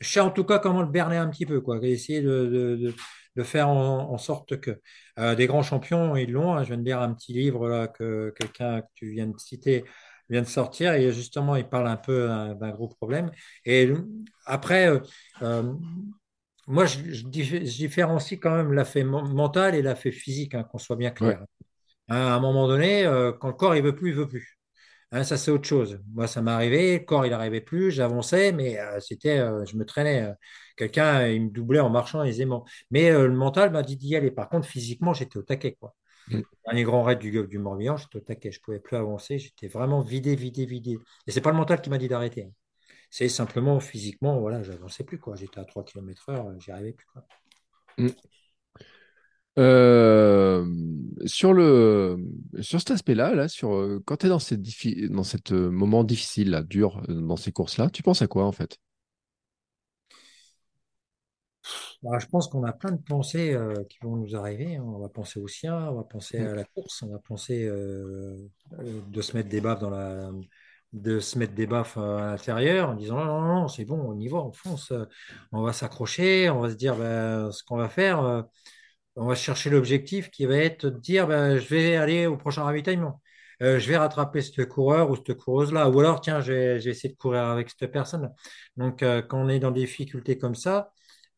B: je sais en tout cas comment le berner un petit peu, quoi. Essayer de- de faire en, en sorte que euh, des grands champions, ils l'ont. hein. je viens de lire un petit livre là que quelqu'un que tu viens de citer vient de sortir et justement, il parle un peu hein, d'un gros problème. Et après, euh, euh, moi, je, je dif- je différencie quand même l'affaire men- mental et l'affaire physique, hein, qu'on soit bien
A: Ouais.
B: clair. Hein, à un moment donné, quand le corps il veut plus, il veut plus. Hein, ça, c'est autre chose. Moi, ça m'est arrivé, le corps il n'arrivait plus, j'avançais, mais euh, c'était, euh, je me traînais. euh, Quelqu'un, il me doublait en marchant aisément. Mais le mental m'a dit d'y aller. Par contre, physiquement, j'étais au taquet, quoi.
A: Mm.
B: Dernier grand raid du Golfe du Morbihan, j'étais au taquet. Je pouvais plus avancer. J'étais vraiment vidé, vidé, vidé. Et c'est pas le mental qui m'a dit d'arrêter. hein. C'est simplement physiquement, voilà, j'avançais plus, quoi. J'étais à 3 km heure, j'y arrivais plus, quoi.
A: Mm. Euh, sur le sur cet aspect-là, là, sur euh, quand tu es dans cette dans cet euh, moment difficile, là, dur, dans ces courses-là, tu penses à quoi en fait?
B: Bah, je pense qu'on a plein de pensées euh, qui vont nous arriver. hein. On va penser au sien, on va penser
A: Mm.
B: à la course, on va penser euh, de se mettre des baffes dans la, de se mettre des baffes à l'intérieur en disant non, non, non, c'est bon, on y va, on fonce, on va s'accrocher, on va se dire ben, ce qu'on va faire, on va chercher l'objectif qui va être de dire ben, je vais aller au prochain ravitaillement. Euh, je vais rattraper ce coureur ou cette coureuse-là, ou alors tiens, vais essayer de courir avec cette personne. Donc, euh, quand on est dans des difficultés comme ça,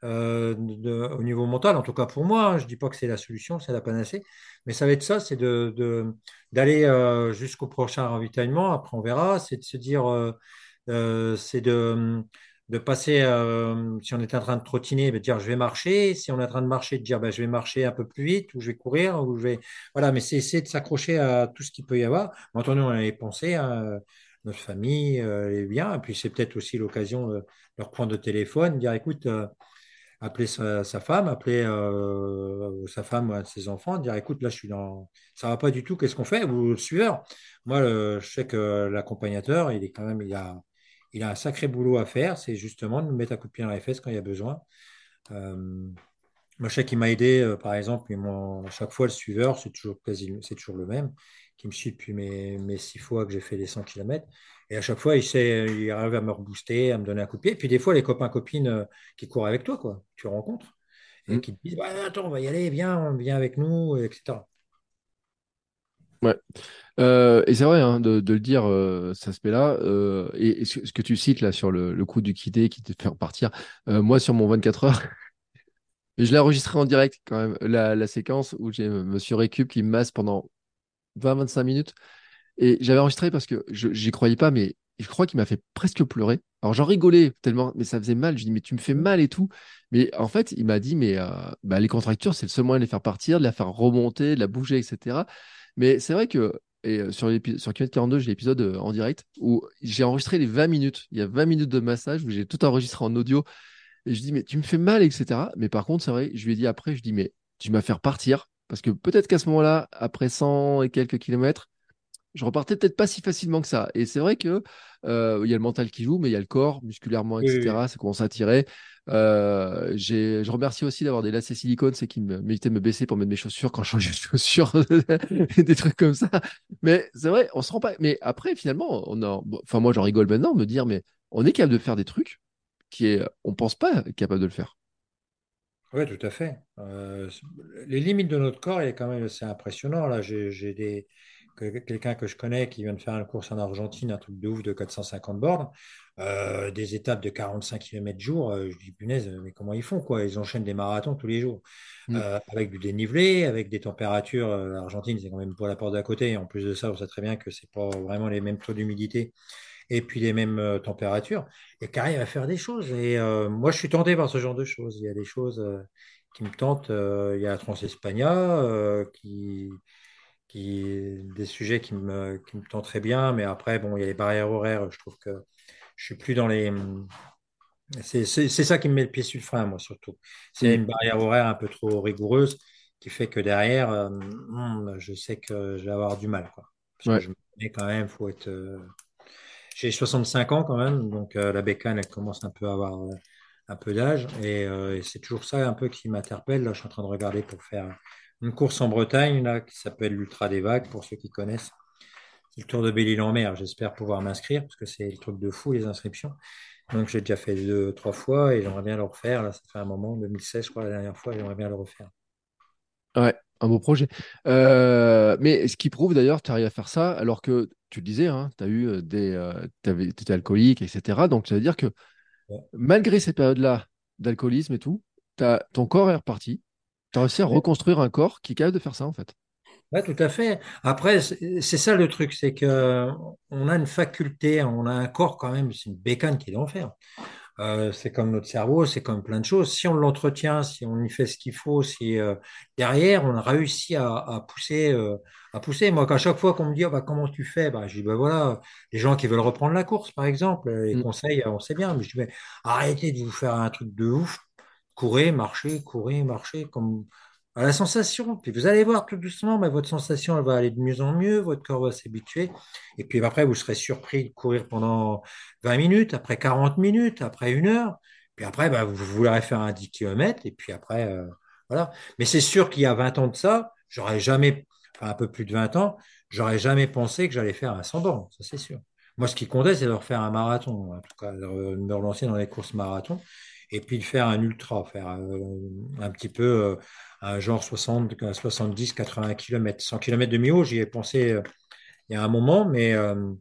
B: euh, de- au niveau mental, en tout cas pour moi. hein. Je dis pas que c'est la solution, c'est la panacée, mais ça va être ça, c'est de, de- d'aller euh, jusqu'au prochain ravitaillement. Après, on verra. C'est de se dire, c'est de, de passer, euh, si on est en train de trottiner, de dire je vais marcher. Si on est en train de marcher, de dire ben, je vais marcher un peu plus vite, ou je vais courir, ou je vais. Voilà, mais c'est essayer de s'accrocher à tout ce qu'il peut y avoir. Maintenant, on a les pensées, hein, notre famille, euh, les biens, et puis c'est peut-être aussi l'occasion de leur prendre le téléphone, dire écoute, euh, appeler sa, femme, appeler euh, sa femme ou un de ses enfants, dire écoute, là je suis dans. Ça va pas du tout, qu'est-ce qu'on fait? Ou le suiveur. Moi, je sais que l'accompagnateur, il est quand même, il a, il a un sacré boulot à faire, c'est justement de nous mettre un coup de pied dans les fesses quand il y a besoin. Euh, moi, je sais qu'il m'a aidé, euh, par exemple, mais à chaque fois, le suiveur, c'est toujours, quasi, c'est toujours le même, qui me suit depuis mes, mes six fois que j'ai fait les 100 km. Et à chaque fois, il, sait, il arrive à me rebooster, à me donner un coup de pied. Et puis des fois, les copains, copines euh, qui courent avec toi, quoi, tu rencontres, et
A: Mm.
B: qui te disent, attends, on va y aller, viens, viens avec nous, etc.
A: Ouais. Euh, et c'est vrai hein, de, de le dire, euh, cet aspect-là. euh, et, et ce, ce que tu cites là sur le, le coup du quitté qui te fait repartir. moi, sur mon 24 heures, je l'ai enregistré en direct quand même, la, la séquence où j'ai Monsieur Récup qui me masse pendant 20-25 minutes. Et j'avais enregistré parce que je j'y croyais pas, mais je crois qu'il m'a fait presque pleurer. Alors j'en rigolais tellement, mais ça faisait mal. Je dis, mais tu me fais mal et tout. Mais en fait, il m'a dit, mais bah, les contractures, c'est le seul moyen de les faire partir, de la faire remonter, de la bouger, etc. Mais c'est vrai que et euh, sur sur km 42, j'ai l'épisode euh, en direct où j'ai enregistré les 20 minutes. Il y a 20 minutes de massage où j'ai tout enregistré en audio. Et je dis, mais tu me fais mal, etc. Mais par contre, c'est vrai, je lui ai dit après, je dis, mais tu m'as fait repartir. Parce que peut-être qu'à ce moment-là, après 100 et quelques kilomètres, je repartais peut-être pas si facilement que ça. Et c'est vrai que euh, il y a le mental qui joue, mais il y a le corps, musculairement,
B: Oui, oui,
A: etc. Ça commence à tirer. Euh, je remercie aussi d'avoir des lacets silicone, c'est qui m'évitaient de me baisser pour mettre mes chaussures quand je changeais de chaussures, des trucs comme ça. Mais c'est vrai, on se rend pas. Mais après, finalement, on a... enfin, moi, j'en rigole maintenant, me dire, mais on est capable de faire des trucs qui est, on pense pas capable de le faire.
B: Oui, tout à fait. Euh, les limites de notre corps, il quand même assez impressionnant. Là, j'ai des que- quelqu'un que je connais qui vient de faire une course en Argentine, un truc de ouf de 450 bornes, euh, des étapes de 45 km jour. euh, je dis, punaise, mais comment ils font, quoi? Ils enchaînent des marathons tous les jours,
A: Mm.
B: Euh, avec du dénivelé, avec des températures. euh, L'Argentine, c'est quand même pas la porte d'à côté. En plus de ça, on sait très bien que c'est pas vraiment les mêmes taux d'humidité et puis les mêmes euh, températures, et qui arrive à faire des choses. Et euh, moi, je suis tenté par ce genre de choses. Il y a des choses euh, qui me tentent. Euh, il y a la Transespagna, euh, qui, qui, des sujets qui me, qui me tentent très bien. Mais après, bon, il y a les barrières horaires. Je trouve que je suis plus dans les. C'est c'est- ça qui me met le pied sur le frein, moi, surtout. C'est
A: Mm.
B: une barrière horaire un peu trop rigoureuse qui fait que derrière, euh, hum, je sais que je vais avoir du mal, quoi. Parce que je me connais quand même, faut être. euh, j'ai 65 ans quand même, donc euh, la bécane, elle commence un peu à avoir un peu d'âge. Et, et c'est toujours ça un peu qui m'interpelle. Là, je suis en train de regarder pour faire une course en Bretagne, là, qui s'appelle l'Ultra des Vagues, pour ceux qui connaissent. Le Tour de Belle-Île-en-Mer. J'espère pouvoir m'inscrire, parce que c'est le truc de fou, les inscriptions. Donc, j'ai déjà fait deux, trois fois, et j'aimerais bien le refaire. Là, ça fait un moment, 2016, je crois, la dernière fois, j'aimerais bien le refaire.
A: Ouais, un beau projet. Euh, mais ce qui prouve d'ailleurs, tu arrives à faire ça alors que tu le disais, hein, tu as eu euh, des, euh, t'étais alcoolique, etc. Donc ça veut dire que
B: Ouais.
A: malgré ces périodes-là d'alcoolisme et tout, ton corps est reparti. Tu as réussi à reconstruire un corps qui est capable de faire ça en fait.
B: Ouais, tout à fait. Après, c'est ça le truc, c'est que on a une faculté, on a un corps quand même, c'est une bécane qui est d'enfer. Euh, c'est comme notre cerveau, c'est comme plein de choses. Si on l'entretient, si on y fait ce qu'il faut, si euh, derrière on a réussi à, à pousser, euh, à pousser. Moi, à chaque fois qu'on me dit oh, bah, comment tu fais, bah, je dis bah voilà, les gens qui veulent reprendre la course, par exemple, les
A: Mm.
B: conseils, on sait bien. Mais je dis mais arrêtez de vous faire un truc de ouf, courez, marchez, courez, marchez, comme la sensation. Puis vous allez voir tout doucement, mais votre sensation elle va aller de mieux en mieux, votre corps va s'habituer. Et puis après, vous serez surpris de courir pendant 20 minutes, après 40 minutes, après une heure. Puis après, bah, vous voudrez faire un 10 km. Et puis après, euh, voilà. Mais c'est sûr qu'il y a 20 ans de ça, j'aurais jamais, enfin un peu plus de 20 ans, j'aurais jamais pensé que j'allais faire un 100 bornes, ça c'est sûr. Moi, ce qui comptait, c'est de refaire un marathon, en tout cas, de me relancer dans les courses marathon, et puis de faire un ultra, faire euh, un petit peu euh, un genre 60, 70, 80 km. 100 km de mi j'y ai pensé euh, il y a un moment, mais euh,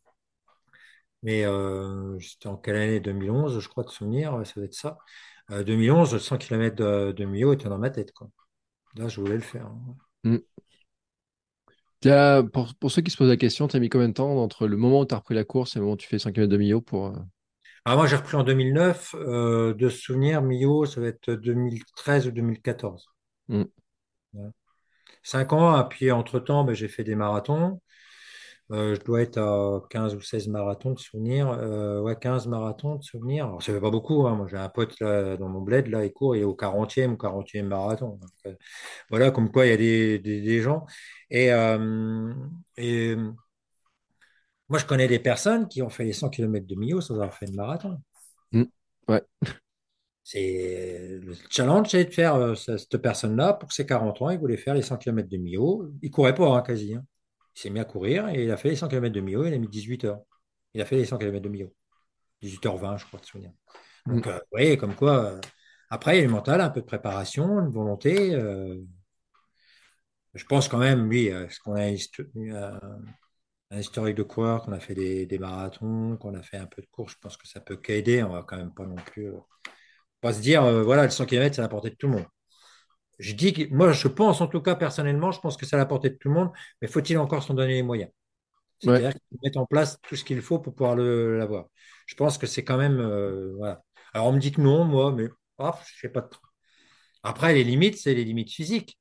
B: mais euh, c'était en quelle année? 2011, je crois, de souvenir, ça doit être ça. Euh, 2011, 100 km de, de Millau était dans ma tête. Là, je voulais le faire. hein.
A: Mm. Pour, pour ceux qui se posent la question, tu as mis combien de temps entre le moment où tu as repris la course et le moment où tu fais 5 km de Millau pour...
B: Alors moi, j'ai repris en 2009. euh, de souvenir, Millau, ça va être 2013 ou 2014.
A: mm.
B: Ouais. Cinq ans, et puis entre-temps, ben, j'ai fait des marathons. Euh, je dois être à 15 ou 16 marathons de souvenirs. Euh, ouais, 15 marathons de souvenirs. Alors, ça fait pas beaucoup. hein. Moi, j'ai un pote là, dans mon bled, là, il court, il est au 40e ou 40e marathon. Donc, euh, voilà, comme quoi il y a des, des- des gens. Et, et moi, je connais des personnes qui ont fait les 100 km de Millau sans avoir fait de marathon.
A: Mm. Ouais.
B: C'est le challenge, c'est de faire euh, ce- cette personne-là, pour ses 40 ans, il voulait faire les 100 km de Millau. Il courait pas, hein, quasi. hein. Il s'est mis à courir et il a fait les 100 km de Millau. Il a mis 18 heures. Il a fait les 100 km de Millau. 18h20, je crois, de souvenir.
A: Mm.
B: Donc, euh, vous voyez, comme quoi, euh, après, il y a le mental, un peu de préparation, une volonté. euh, je pense quand même, oui, euh, parce qu'on a un, histo- un- un historique de coureur, qu'on a fait des, des marathons, qu'on a fait un peu de course, je pense que ça peut qu'aider. On va quand même pas non plus, euh, pas se dire, euh, voilà, le 100 km, c'est à la portée de tout le monde. Je dis que, moi, je pense, en tout cas, personnellement, je pense que c'est à la portée de tout le monde, mais faut-il encore s'en donner les moyens? C'est-à-dire mettre en place tout ce qu'il faut pour pouvoir le- l'avoir. Je pense que c'est quand même, euh, voilà. Alors, on me dit que non, moi, mais oh, je sais pas trop. Après, les limites, c'est les limites physiques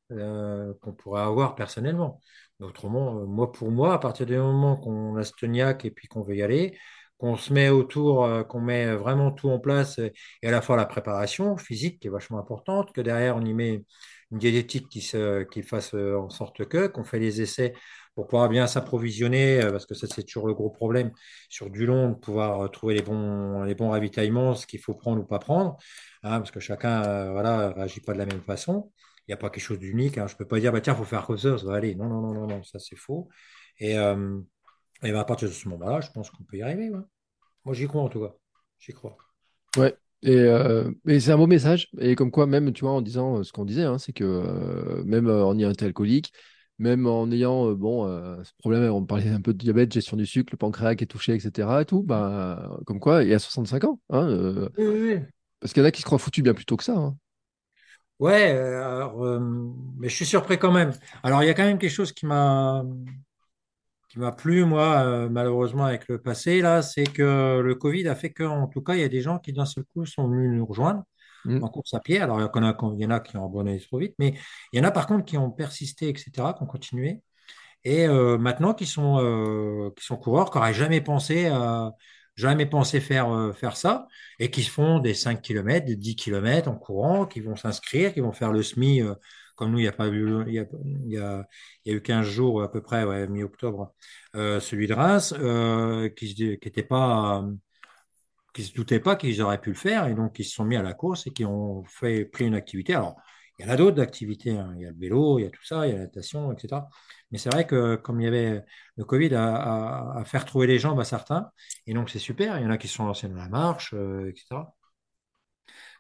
B: qu'on pourrait avoir personnellement. Mais autrement, euh, moi, pour moi, à partir du moment qu'on a ce toniaque et puis qu'on veut y aller, qu'on se met autour, euh, qu'on met vraiment tout en place, euh, et à la fois la préparation physique qui est vachement importante, que derrière on y met une diététique qui, se, qui fasse en sorte que, qu'on fait les essais pour pouvoir bien s'approvisionner, parce que ça, c'est toujours le gros problème sur du long, de pouvoir trouver les bons, les bons ravitaillements, ce qu'il faut prendre ou pas prendre hein, parce que chacun voilà, réagit pas de la même façon. Il n'y a pas quelque chose d'unique. hein. Je ne peux pas dire, bah, tiens, il faut faire comme ça, ça va aller. Non, non, non, non, non, ça c'est faux. Et, euh, et ben, à partir de ce moment-là, je pense qu'on peut y arriver. ouais. Moi, j'y crois en tout cas. J'y crois.
A: Ouais. Et, euh, et c'est un beau message. Et comme quoi, même, tu vois, en disant euh, ce qu'on disait, hein, c'est que euh, même en ayant été alcoolique, même en ayant, euh, bon, euh, ce problème, on parlait un peu de diabète, gestion du sucre, le pancréas qui est touché, etc. Et tout, bah, comme quoi, il y a 65 ans. Hein, euh,
B: Oui, oui, oui.
A: parce qu'il y en a qui se croient foutus bien plus tôt que ça. hein.
B: Ouais, euh, alors, euh, mais je suis surpris quand même. Alors, il y a quand même quelque chose qui m'a qui m'a plu, moi, euh, malheureusement, avec le passé, là, c'est que le Covid a fait que, en tout cas, il y a des gens qui, d'un seul coup, sont venus nous rejoindre
A: Mm.
B: en course à pied. Alors, il y en a, il y en a qui ont abandonné trop vite, mais il y en a, par contre, qui ont persisté, etc., qui ont continué, et euh, maintenant, qui sont, qui sont coureurs, qui n'auraient jamais pensé, à- jamais pensé faire, euh, faire ça, et qui font des 5 km, des 10 km en courant, qui vont s'inscrire, qui vont faire le SMI, euh, comme nous, il y a pas eu, il y a, eu 15 jours à peu près, mi-octobre, euh, celui de Reims, qui n'était qui pas, qui se doutaient pas qu'ils auraient pu le faire, et donc qui se sont mis à la course et qui ont fait, pris une activité. Alors, il y en a d'autres d'activités, hein. Il y a le vélo, il y a tout ça, il y a la natation, etc. Mais c'est vrai que comme il y avait le Covid à, faire trouver les jambes à certains, et donc c'est super, il y en a qui se sont lancés dans la marche, euh, etc.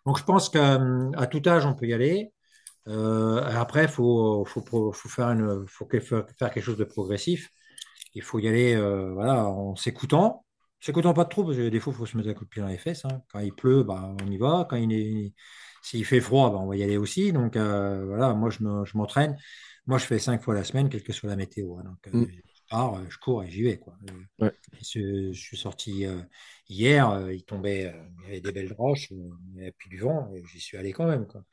B: Donc je pense qu'à tout âge, on peut y aller. Euh, après, il faut, faut, faire une, faut faire quelque chose de progressif. Il faut y aller euh, voilà, en s'écoutant. S'écoutant pas trop, parce que des fois, il faut se mettre un coup de pied dans les fesses. hein. Quand il pleut, bah, on y va. Quand il est, s'il fait froid, bah, on va y aller aussi. Donc voilà, moi, je m'entraîne. Moi, je fais cinq fois la semaine, quelle que soit la météo. hein. Donc, euh,
A: Mm.
B: Alors, je cours et j'y vais, quoi.
A: Ouais.
B: Je, je suis sorti euh, hier, euh, il tombait, euh, il y avait des belles roches, euh, et puis du vent, et j'y suis allé quand même, quoi.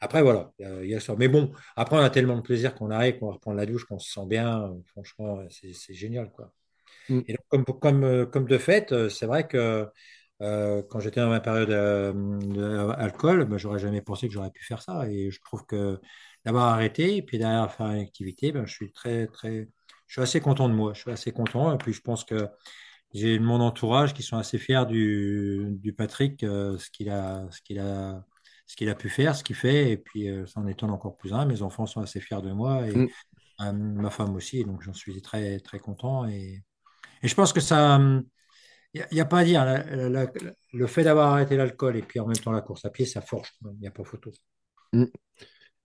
B: Après, voilà, il y a, il ça. Mais bon, après, on a tellement de plaisir qu'on arrive, qu'on va reprendre la douche, qu'on se sent bien. euh, franchement, c'est génial, quoi.
A: Mm.
B: Et donc, comme, comme, euh, comme de fait, euh, c'est vrai que euh, quand j'étais dans ma période euh, d'alcool, ben, j'aurais jamais pensé que j'aurais pu faire ça. Et je trouve que d'avoir arrêté et puis derrière faire une activité, ben, je suis très, très, je suis assez content de moi. Je suis assez content. Et puis, je pense que j'ai mon entourage qui sont assez fiers du, du Patrick, euh, ce qu'il a, ce qu'il a, ce qu'il a pu faire, ce qu'il fait. Et puis, euh, ça en étonne encore plus un. Mes enfants sont assez fiers de moi et
A: Mm.
B: euh, ma femme aussi. Donc, j'en suis très, très content. Et, et je pense que ça, il n'y a, pas à dire. La- la- la- le fait d'avoir arrêté l'alcool et puis en même temps la course à pied, ça forge. Il n'y a pas photo.
A: Mm.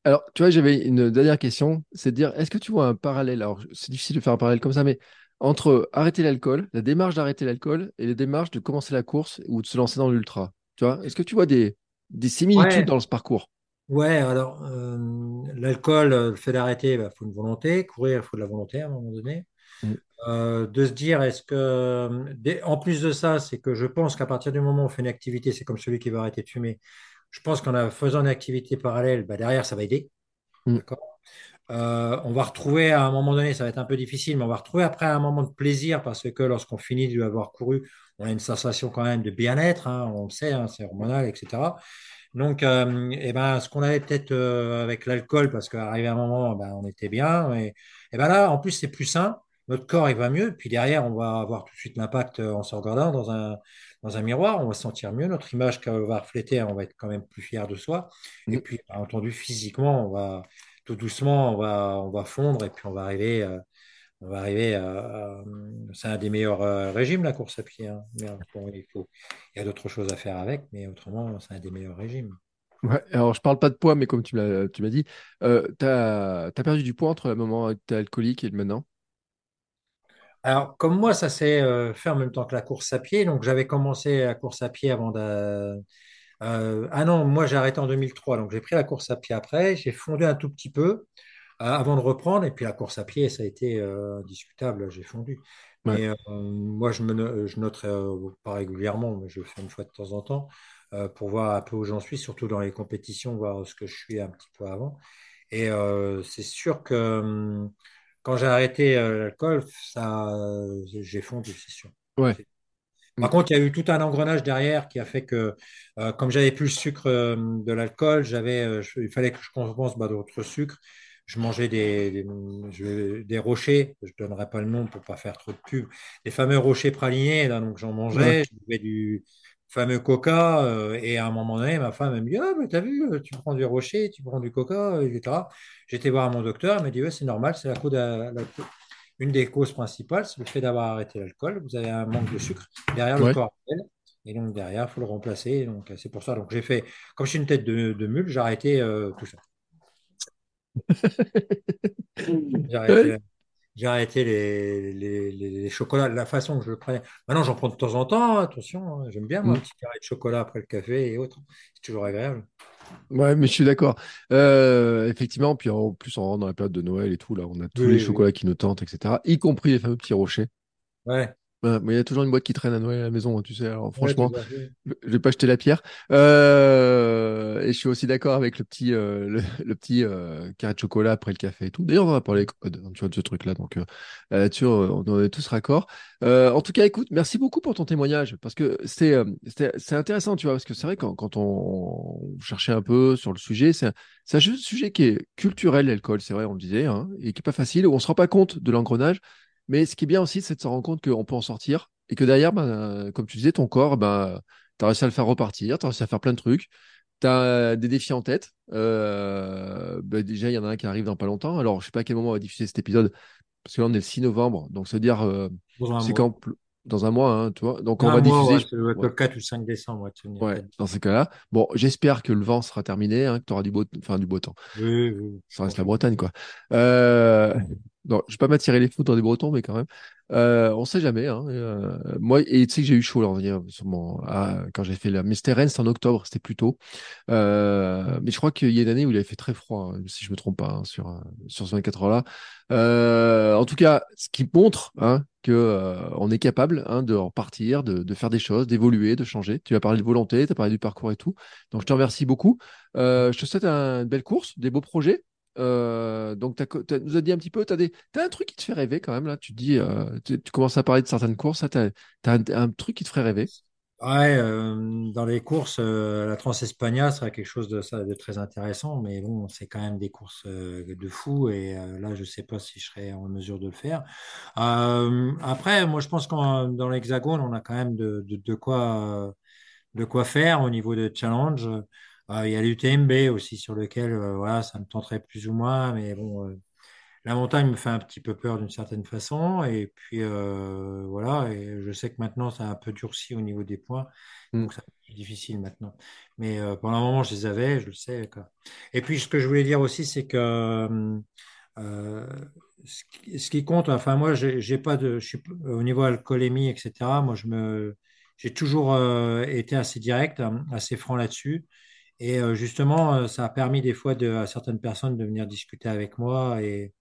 A: Alors, tu vois, j'avais une dernière question, c'est de dire, est-ce que tu vois un parallèle, alors c'est difficile de faire un parallèle comme ça, mais entre arrêter l'alcool, la démarche d'arrêter l'alcool et les démarches de commencer la course ou de se lancer dans l'ultra? Tu vois, est-ce que tu vois des, des similitudes
B: Ouais,
A: dans ce parcours?
B: ouais. Alors, euh, l'alcool, euh, le fait d'arrêter, il faut une volonté. Courir, il faut de la volonté à un moment donné.
A: Mm.
B: Euh, de se dire, est-ce que, en plus de ça, c'est que je pense qu'à partir du moment où on fait une activité, c'est comme celui qui va arrêter de fumer. Je pense qu'en faisant une activité parallèle, bah, derrière, ça va aider.
A: Mm.
B: Euh, on va retrouver à un moment donné, ça va être un peu difficile, mais on va retrouver après un moment de plaisir parce que lorsqu'on finit d'avoir couru, on a une sensation quand même de bien-être, hein, on le sait, hein, c'est hormonal, etc. Donc, euh, eh ben, ce qu'on avait peut-être euh, avec l'alcool, parce qu'arrivé à un moment, ben, on était bien, et, et ben là, en plus, c'est plus sain, notre corps, il va mieux, puis derrière, on va avoir tout de suite l'impact en se regardant dans un, dans un miroir, on va se sentir mieux, notre image qu'on va refléter, on va être quand même plus fier de soi, et
A: Mm.
B: puis, bien entendu, physiquement, on va tout doucement, on va, on va fondre et puis on va arriver, euh, on va arriver à, à- c'est un des meilleurs euh, régimes, la course à pied. hein. Mais, euh, bon, il faut, il y a d'autres choses à faire avec, mais autrement, c'est un des meilleurs régimes.
A: Ouais, alors je parle pas de poids, mais comme tu m'as tu m'as dit, euh, t'as, t'as perdu du poids entre le moment où t'es alcoolique et le maintenant?
B: Alors, comme moi, ça s'est euh, fait en même temps que la course à pied. Donc, j'avais commencé la course à pied avant de... euh, ah non, moi, j'ai arrêté en 2003. Donc, j'ai pris la course à pied après. J'ai fondu un tout petit peu. euh, avant de reprendre. Et puis la course à pied, ça a été euh, indiscutable, j'ai fondu.
A: Ouais.
B: Mais euh, moi, je me je noterai euh, pas régulièrement, mais je le fais une fois de temps en temps pour voir un peu où j'en suis, surtout dans les compétitions, voir ce que je suis un petit peu avant. Et c'est sûr que hum, quand j'ai arrêté euh, l'alcool, ça, euh, j'ai fondu, c'est sûr.
A: Ouais.
B: Par
A: Mm.
B: contre, il y a eu tout un engrenage derrière qui a fait que, euh, comme j'avais plus le sucre euh, de l'alcool, j'avais, euh, il fallait que je compense bah, d'autres sucres. Je mangeais des, des, rochers, je ne donnerai pas le nom pour pas faire trop de pub, les fameux rochers pralinés, là, donc j'en
A: Ouais.
B: mangeais, je buvais du fameux coca, euh, et à un moment donné, ma femme elle me dit, ah, mais t'as vu, euh, tu prends du rocher, tu prends du coca, etc. J'étais voir mon docteur, il m'a dit, ouais, c'est normal, c'est la, cause de- la- une des causes principales, c'est le fait d'avoir arrêté l'alcool. Vous avez un manque de sucre. Derrière, le corps. Et donc, derrière, il faut le remplacer. Donc, c'est pour ça. Donc, j'ai fait, comme je suis une tête de, de mule, j'ai arrêté euh, tout ça. J'ai
A: Ouais.
B: arrêté, j'ai arrêté les, les, les- les chocolats, la façon que je le prenais. Maintenant, j'en prends de temps en temps. Attention, hein. j'aime bien, moi, un
A: Mm.
B: petit carré de chocolat après le café et autres. C'est toujours agréable.
A: Ouais, mais je suis d'accord. Euh, effectivement, puis en plus, on rentre dans la période de Noël et tout, là, on a tous les
B: oui.
A: chocolats qui nous tentent, etc., y compris les fameux petits rochers.
B: Ouais,
A: Ouais, mais il y a toujours une boîte qui traîne à Noël à la maison, hein, tu sais. Alors,
B: ouais,
A: franchement,
B: fait.
A: je vais pas jeter la pierre. Euh, et je suis aussi d'accord avec le petit, euh, le, le petit euh, carré de chocolat après le café et tout. D'ailleurs, on va parler tu vois, de ce truc-là. Donc, euh, là-dessus, on est tous raccord. Euh, en tout cas, écoute, merci beaucoup pour ton témoignage parce que c'est intéressant, tu vois, parce que c'est vrai quand, quand on, on cherchait un peu sur le sujet, c'est un, un sujet qui est culturel, l'alcool, c'est vrai, on le disait, hein, et qui est pas facile. où On se rend pas compte de l'engrenage. Mais ce qui est bien aussi, c'est de se rendre compte qu'on peut en sortir et que derrière, ben, comme tu disais, ton corps, ben, tu as réussi à le faire repartir, tu as réussi à faire plein de trucs, tu as des défis en tête. Euh, ben, déjà, il y en a un qui arrive dans pas longtemps. Alors, je sais pas à quel moment on va diffuser cet épisode, parce que là, on est le 6 novembre, donc ça veut dire, euh,
B: Dans un
A: c'est
B: mois.
A: quand dans un mois, hein, tu vois. Donc, on va
B: mois,
A: diffuser.
B: ouais,
A: ouais,
B: le 4 ou 5 décembre, ouais,
A: ouais, dans ces cas-là. Bon, j'espère que le vent sera terminé, hein, que tu auras du beau, enfin, du beau temps.
B: Oui, oui, je
A: Ça reste la Bretagne, quoi. Euh, Non, je vais pas m'attirer les foudres des Bretons, mais quand même. Euh, on sait jamais. Hein. Euh, moi, et tu sais que j'ai eu chaud là, on sûrement, quand j'ai fait la Rennes, c'était en octobre, c'était plus tôt. Euh, mais je crois qu'il y a une année où il avait fait très froid, hein, si je me trompe pas, hein, sur euh, sur ce 24 heures là. Euh, en tout cas, ce qui montre hein, que euh, on est capable hein, de repartir, de, de faire des choses, d'évoluer, de changer. Tu as parlé de volonté, tu as parlé du parcours et tout. Donc je te remercie beaucoup. je te souhaite une belle course, des beaux projets. Euh, donc, tu nous as dit un petit peu, tu as, as, un truc qui te fait rêver quand même, là. Tu dis, euh, tu, commences à parler de certaines courses, tu as, un, truc qui te ferait rêver.
B: Ouais, euh, dans les courses, la Trans-Espagna serait quelque chose de, très intéressant, mais bon, c'est quand même des courses de fou, et là, je sais pas si je serais en mesure de le faire. après, moi, je pense que dans l'Hexagone, on a quand même de, de, de, quoi, de quoi faire au niveau de challenge. Ah, il y a l'UTMB aussi sur lequel euh, voilà, ça me tenterait plus ou moins, mais bon, euh, la montagne me fait un petit peu peur d'une certaine façon. Et puis euh, voilà, et je sais que maintenant ça a un peu durci au niveau des points, mm. donc ça c'est difficile maintenant. Mais pendant un moment, je les avais, je le sais. Et puis ce que je voulais dire aussi, c'est que ce qui, compte, enfin moi, j'ai pas de, je suis au niveau alcoolémie, etc. Moi, je me, j'ai toujours été assez direct, assez franc là-dessus. Et euh, justement, euh, ça a permis des fois à certaines personnes de venir discuter avec moi. Et,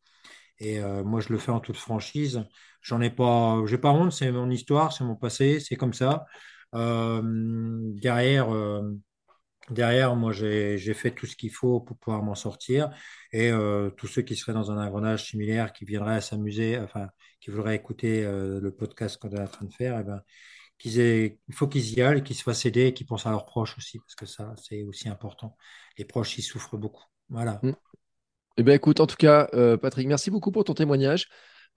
B: euh, moi, je le fais en toute franchise. J'en ai pas, j'ai pas honte. C'est mon histoire, c'est mon passé, c'est comme ça. derrière, derrière, moi, j'ai fait tout ce qu'il faut pour pouvoir m'en sortir. Et tous ceux qui seraient dans un engrenage similaire, qui viendraient s'amuser, enfin, qui voudraient écouter le podcast qu'on est en train de faire, eh ben, il faut qu'ils y aillent, qu'ils se fassent aider et qu'ils pensent à leurs proches aussi, parce que ça, c'est aussi important. Les proches, ils souffrent beaucoup. Voilà.
A: Mm. Eh bien, écoute, en tout cas, euh, Patrick, merci beaucoup pour ton témoignage.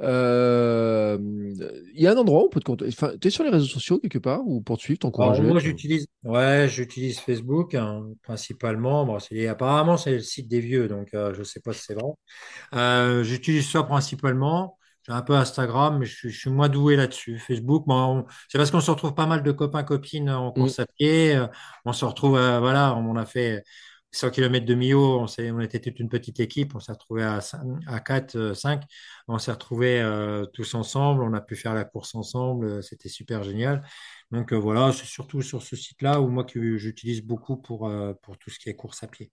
A: Euh, il y a un endroit où on peut te contacter. Enfin, tu es sur les réseaux sociaux quelque part ou pour te suivre, t'encourager?
B: Moi, j'utilise, ouais, j'utilise Facebook hein, principalement. Bon, apparemment, c'est le site des vieux, donc euh, je ne sais pas si c'est vrai. j'utilise ça principalement. J'ai un peu Instagram, mais je, suis moins doué là-dessus. Facebook, bon, c'est parce qu'on se retrouve pas mal de copains, copines en course mm. à pied. Euh, on se retrouve, euh, voilà, on a fait 100 km de Millau, on, on était toute une petite équipe, on s'est retrouvé à, à 4, 5, euh, on s'est retrouvés tous ensemble, on a pu faire la course ensemble, c'était super génial. Donc voilà, c'est surtout sur ce site-là où moi que j'utilise beaucoup pour, pour tout ce qui est course à pied.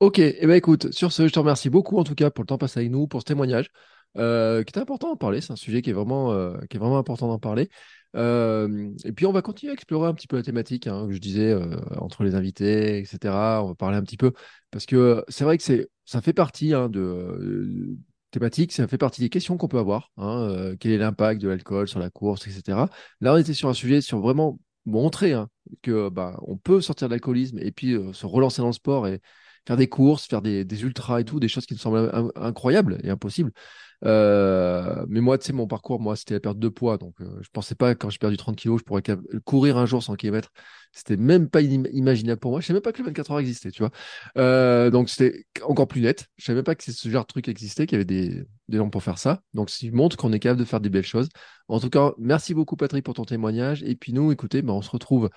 A: Ok, et eh ben écoute, sur ce, je te remercie beaucoup en tout cas pour le temps passé avec nous, pour ce témoignage. Euh, qui est important d'en parler. C'est un sujet qui est vraiment, euh, qui est vraiment important d'en parler. Euh, et puis on va continuer à explorer un petit peu la thématique, hein, que je disais, entre les invités, etc. On va parler un petit peu, parce que c'est vrai que c'est, ça fait partie hein, de thématique, ça fait partie des questions qu'on peut avoir. Hein, quel est l'impact de l'alcool sur la course, etc. Là, on était sur un sujet sur vraiment montrer hein, que bah, on peut sortir de l'alcoolisme et puis se relancer dans le sport et faire des courses, faire des, des, ultras et tout, des choses qui nous semblent incroyables et impossibles. Euh, mais moi, tu sais, mon parcours, moi, c'était la perte de poids. Donc, euh, je pensais pas, quand j'ai perdu 30 kilos, je pourrais courir un jour 100 km. C'était même pas imaginable pour moi. Je savais même pas que le 24 heures existait, tu vois. Euh, donc, c'était encore plus net. Je savais même pas que ce genre de truc existait, qu'il y avait des, des gens pour faire ça. Donc, ça montre qu'on est capable de faire des belles choses. En tout cas, merci beaucoup, Patrick, pour ton témoignage. Et puis, nous, écoutez, ben, on se retrouve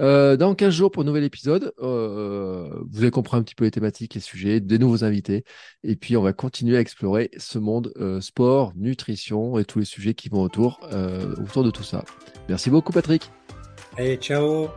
A: euh, dans 15 jours pour un nouvel épisode, euh, vous allez comprendre un petit peu les thématiques, les sujets, des nouveaux invités. Et puis, on va continuer à explorer ce monde euh, sport, nutrition et tous les sujets qui vont autour, autour de tout ça. Merci beaucoup, Patrick.
B: Allez, ciao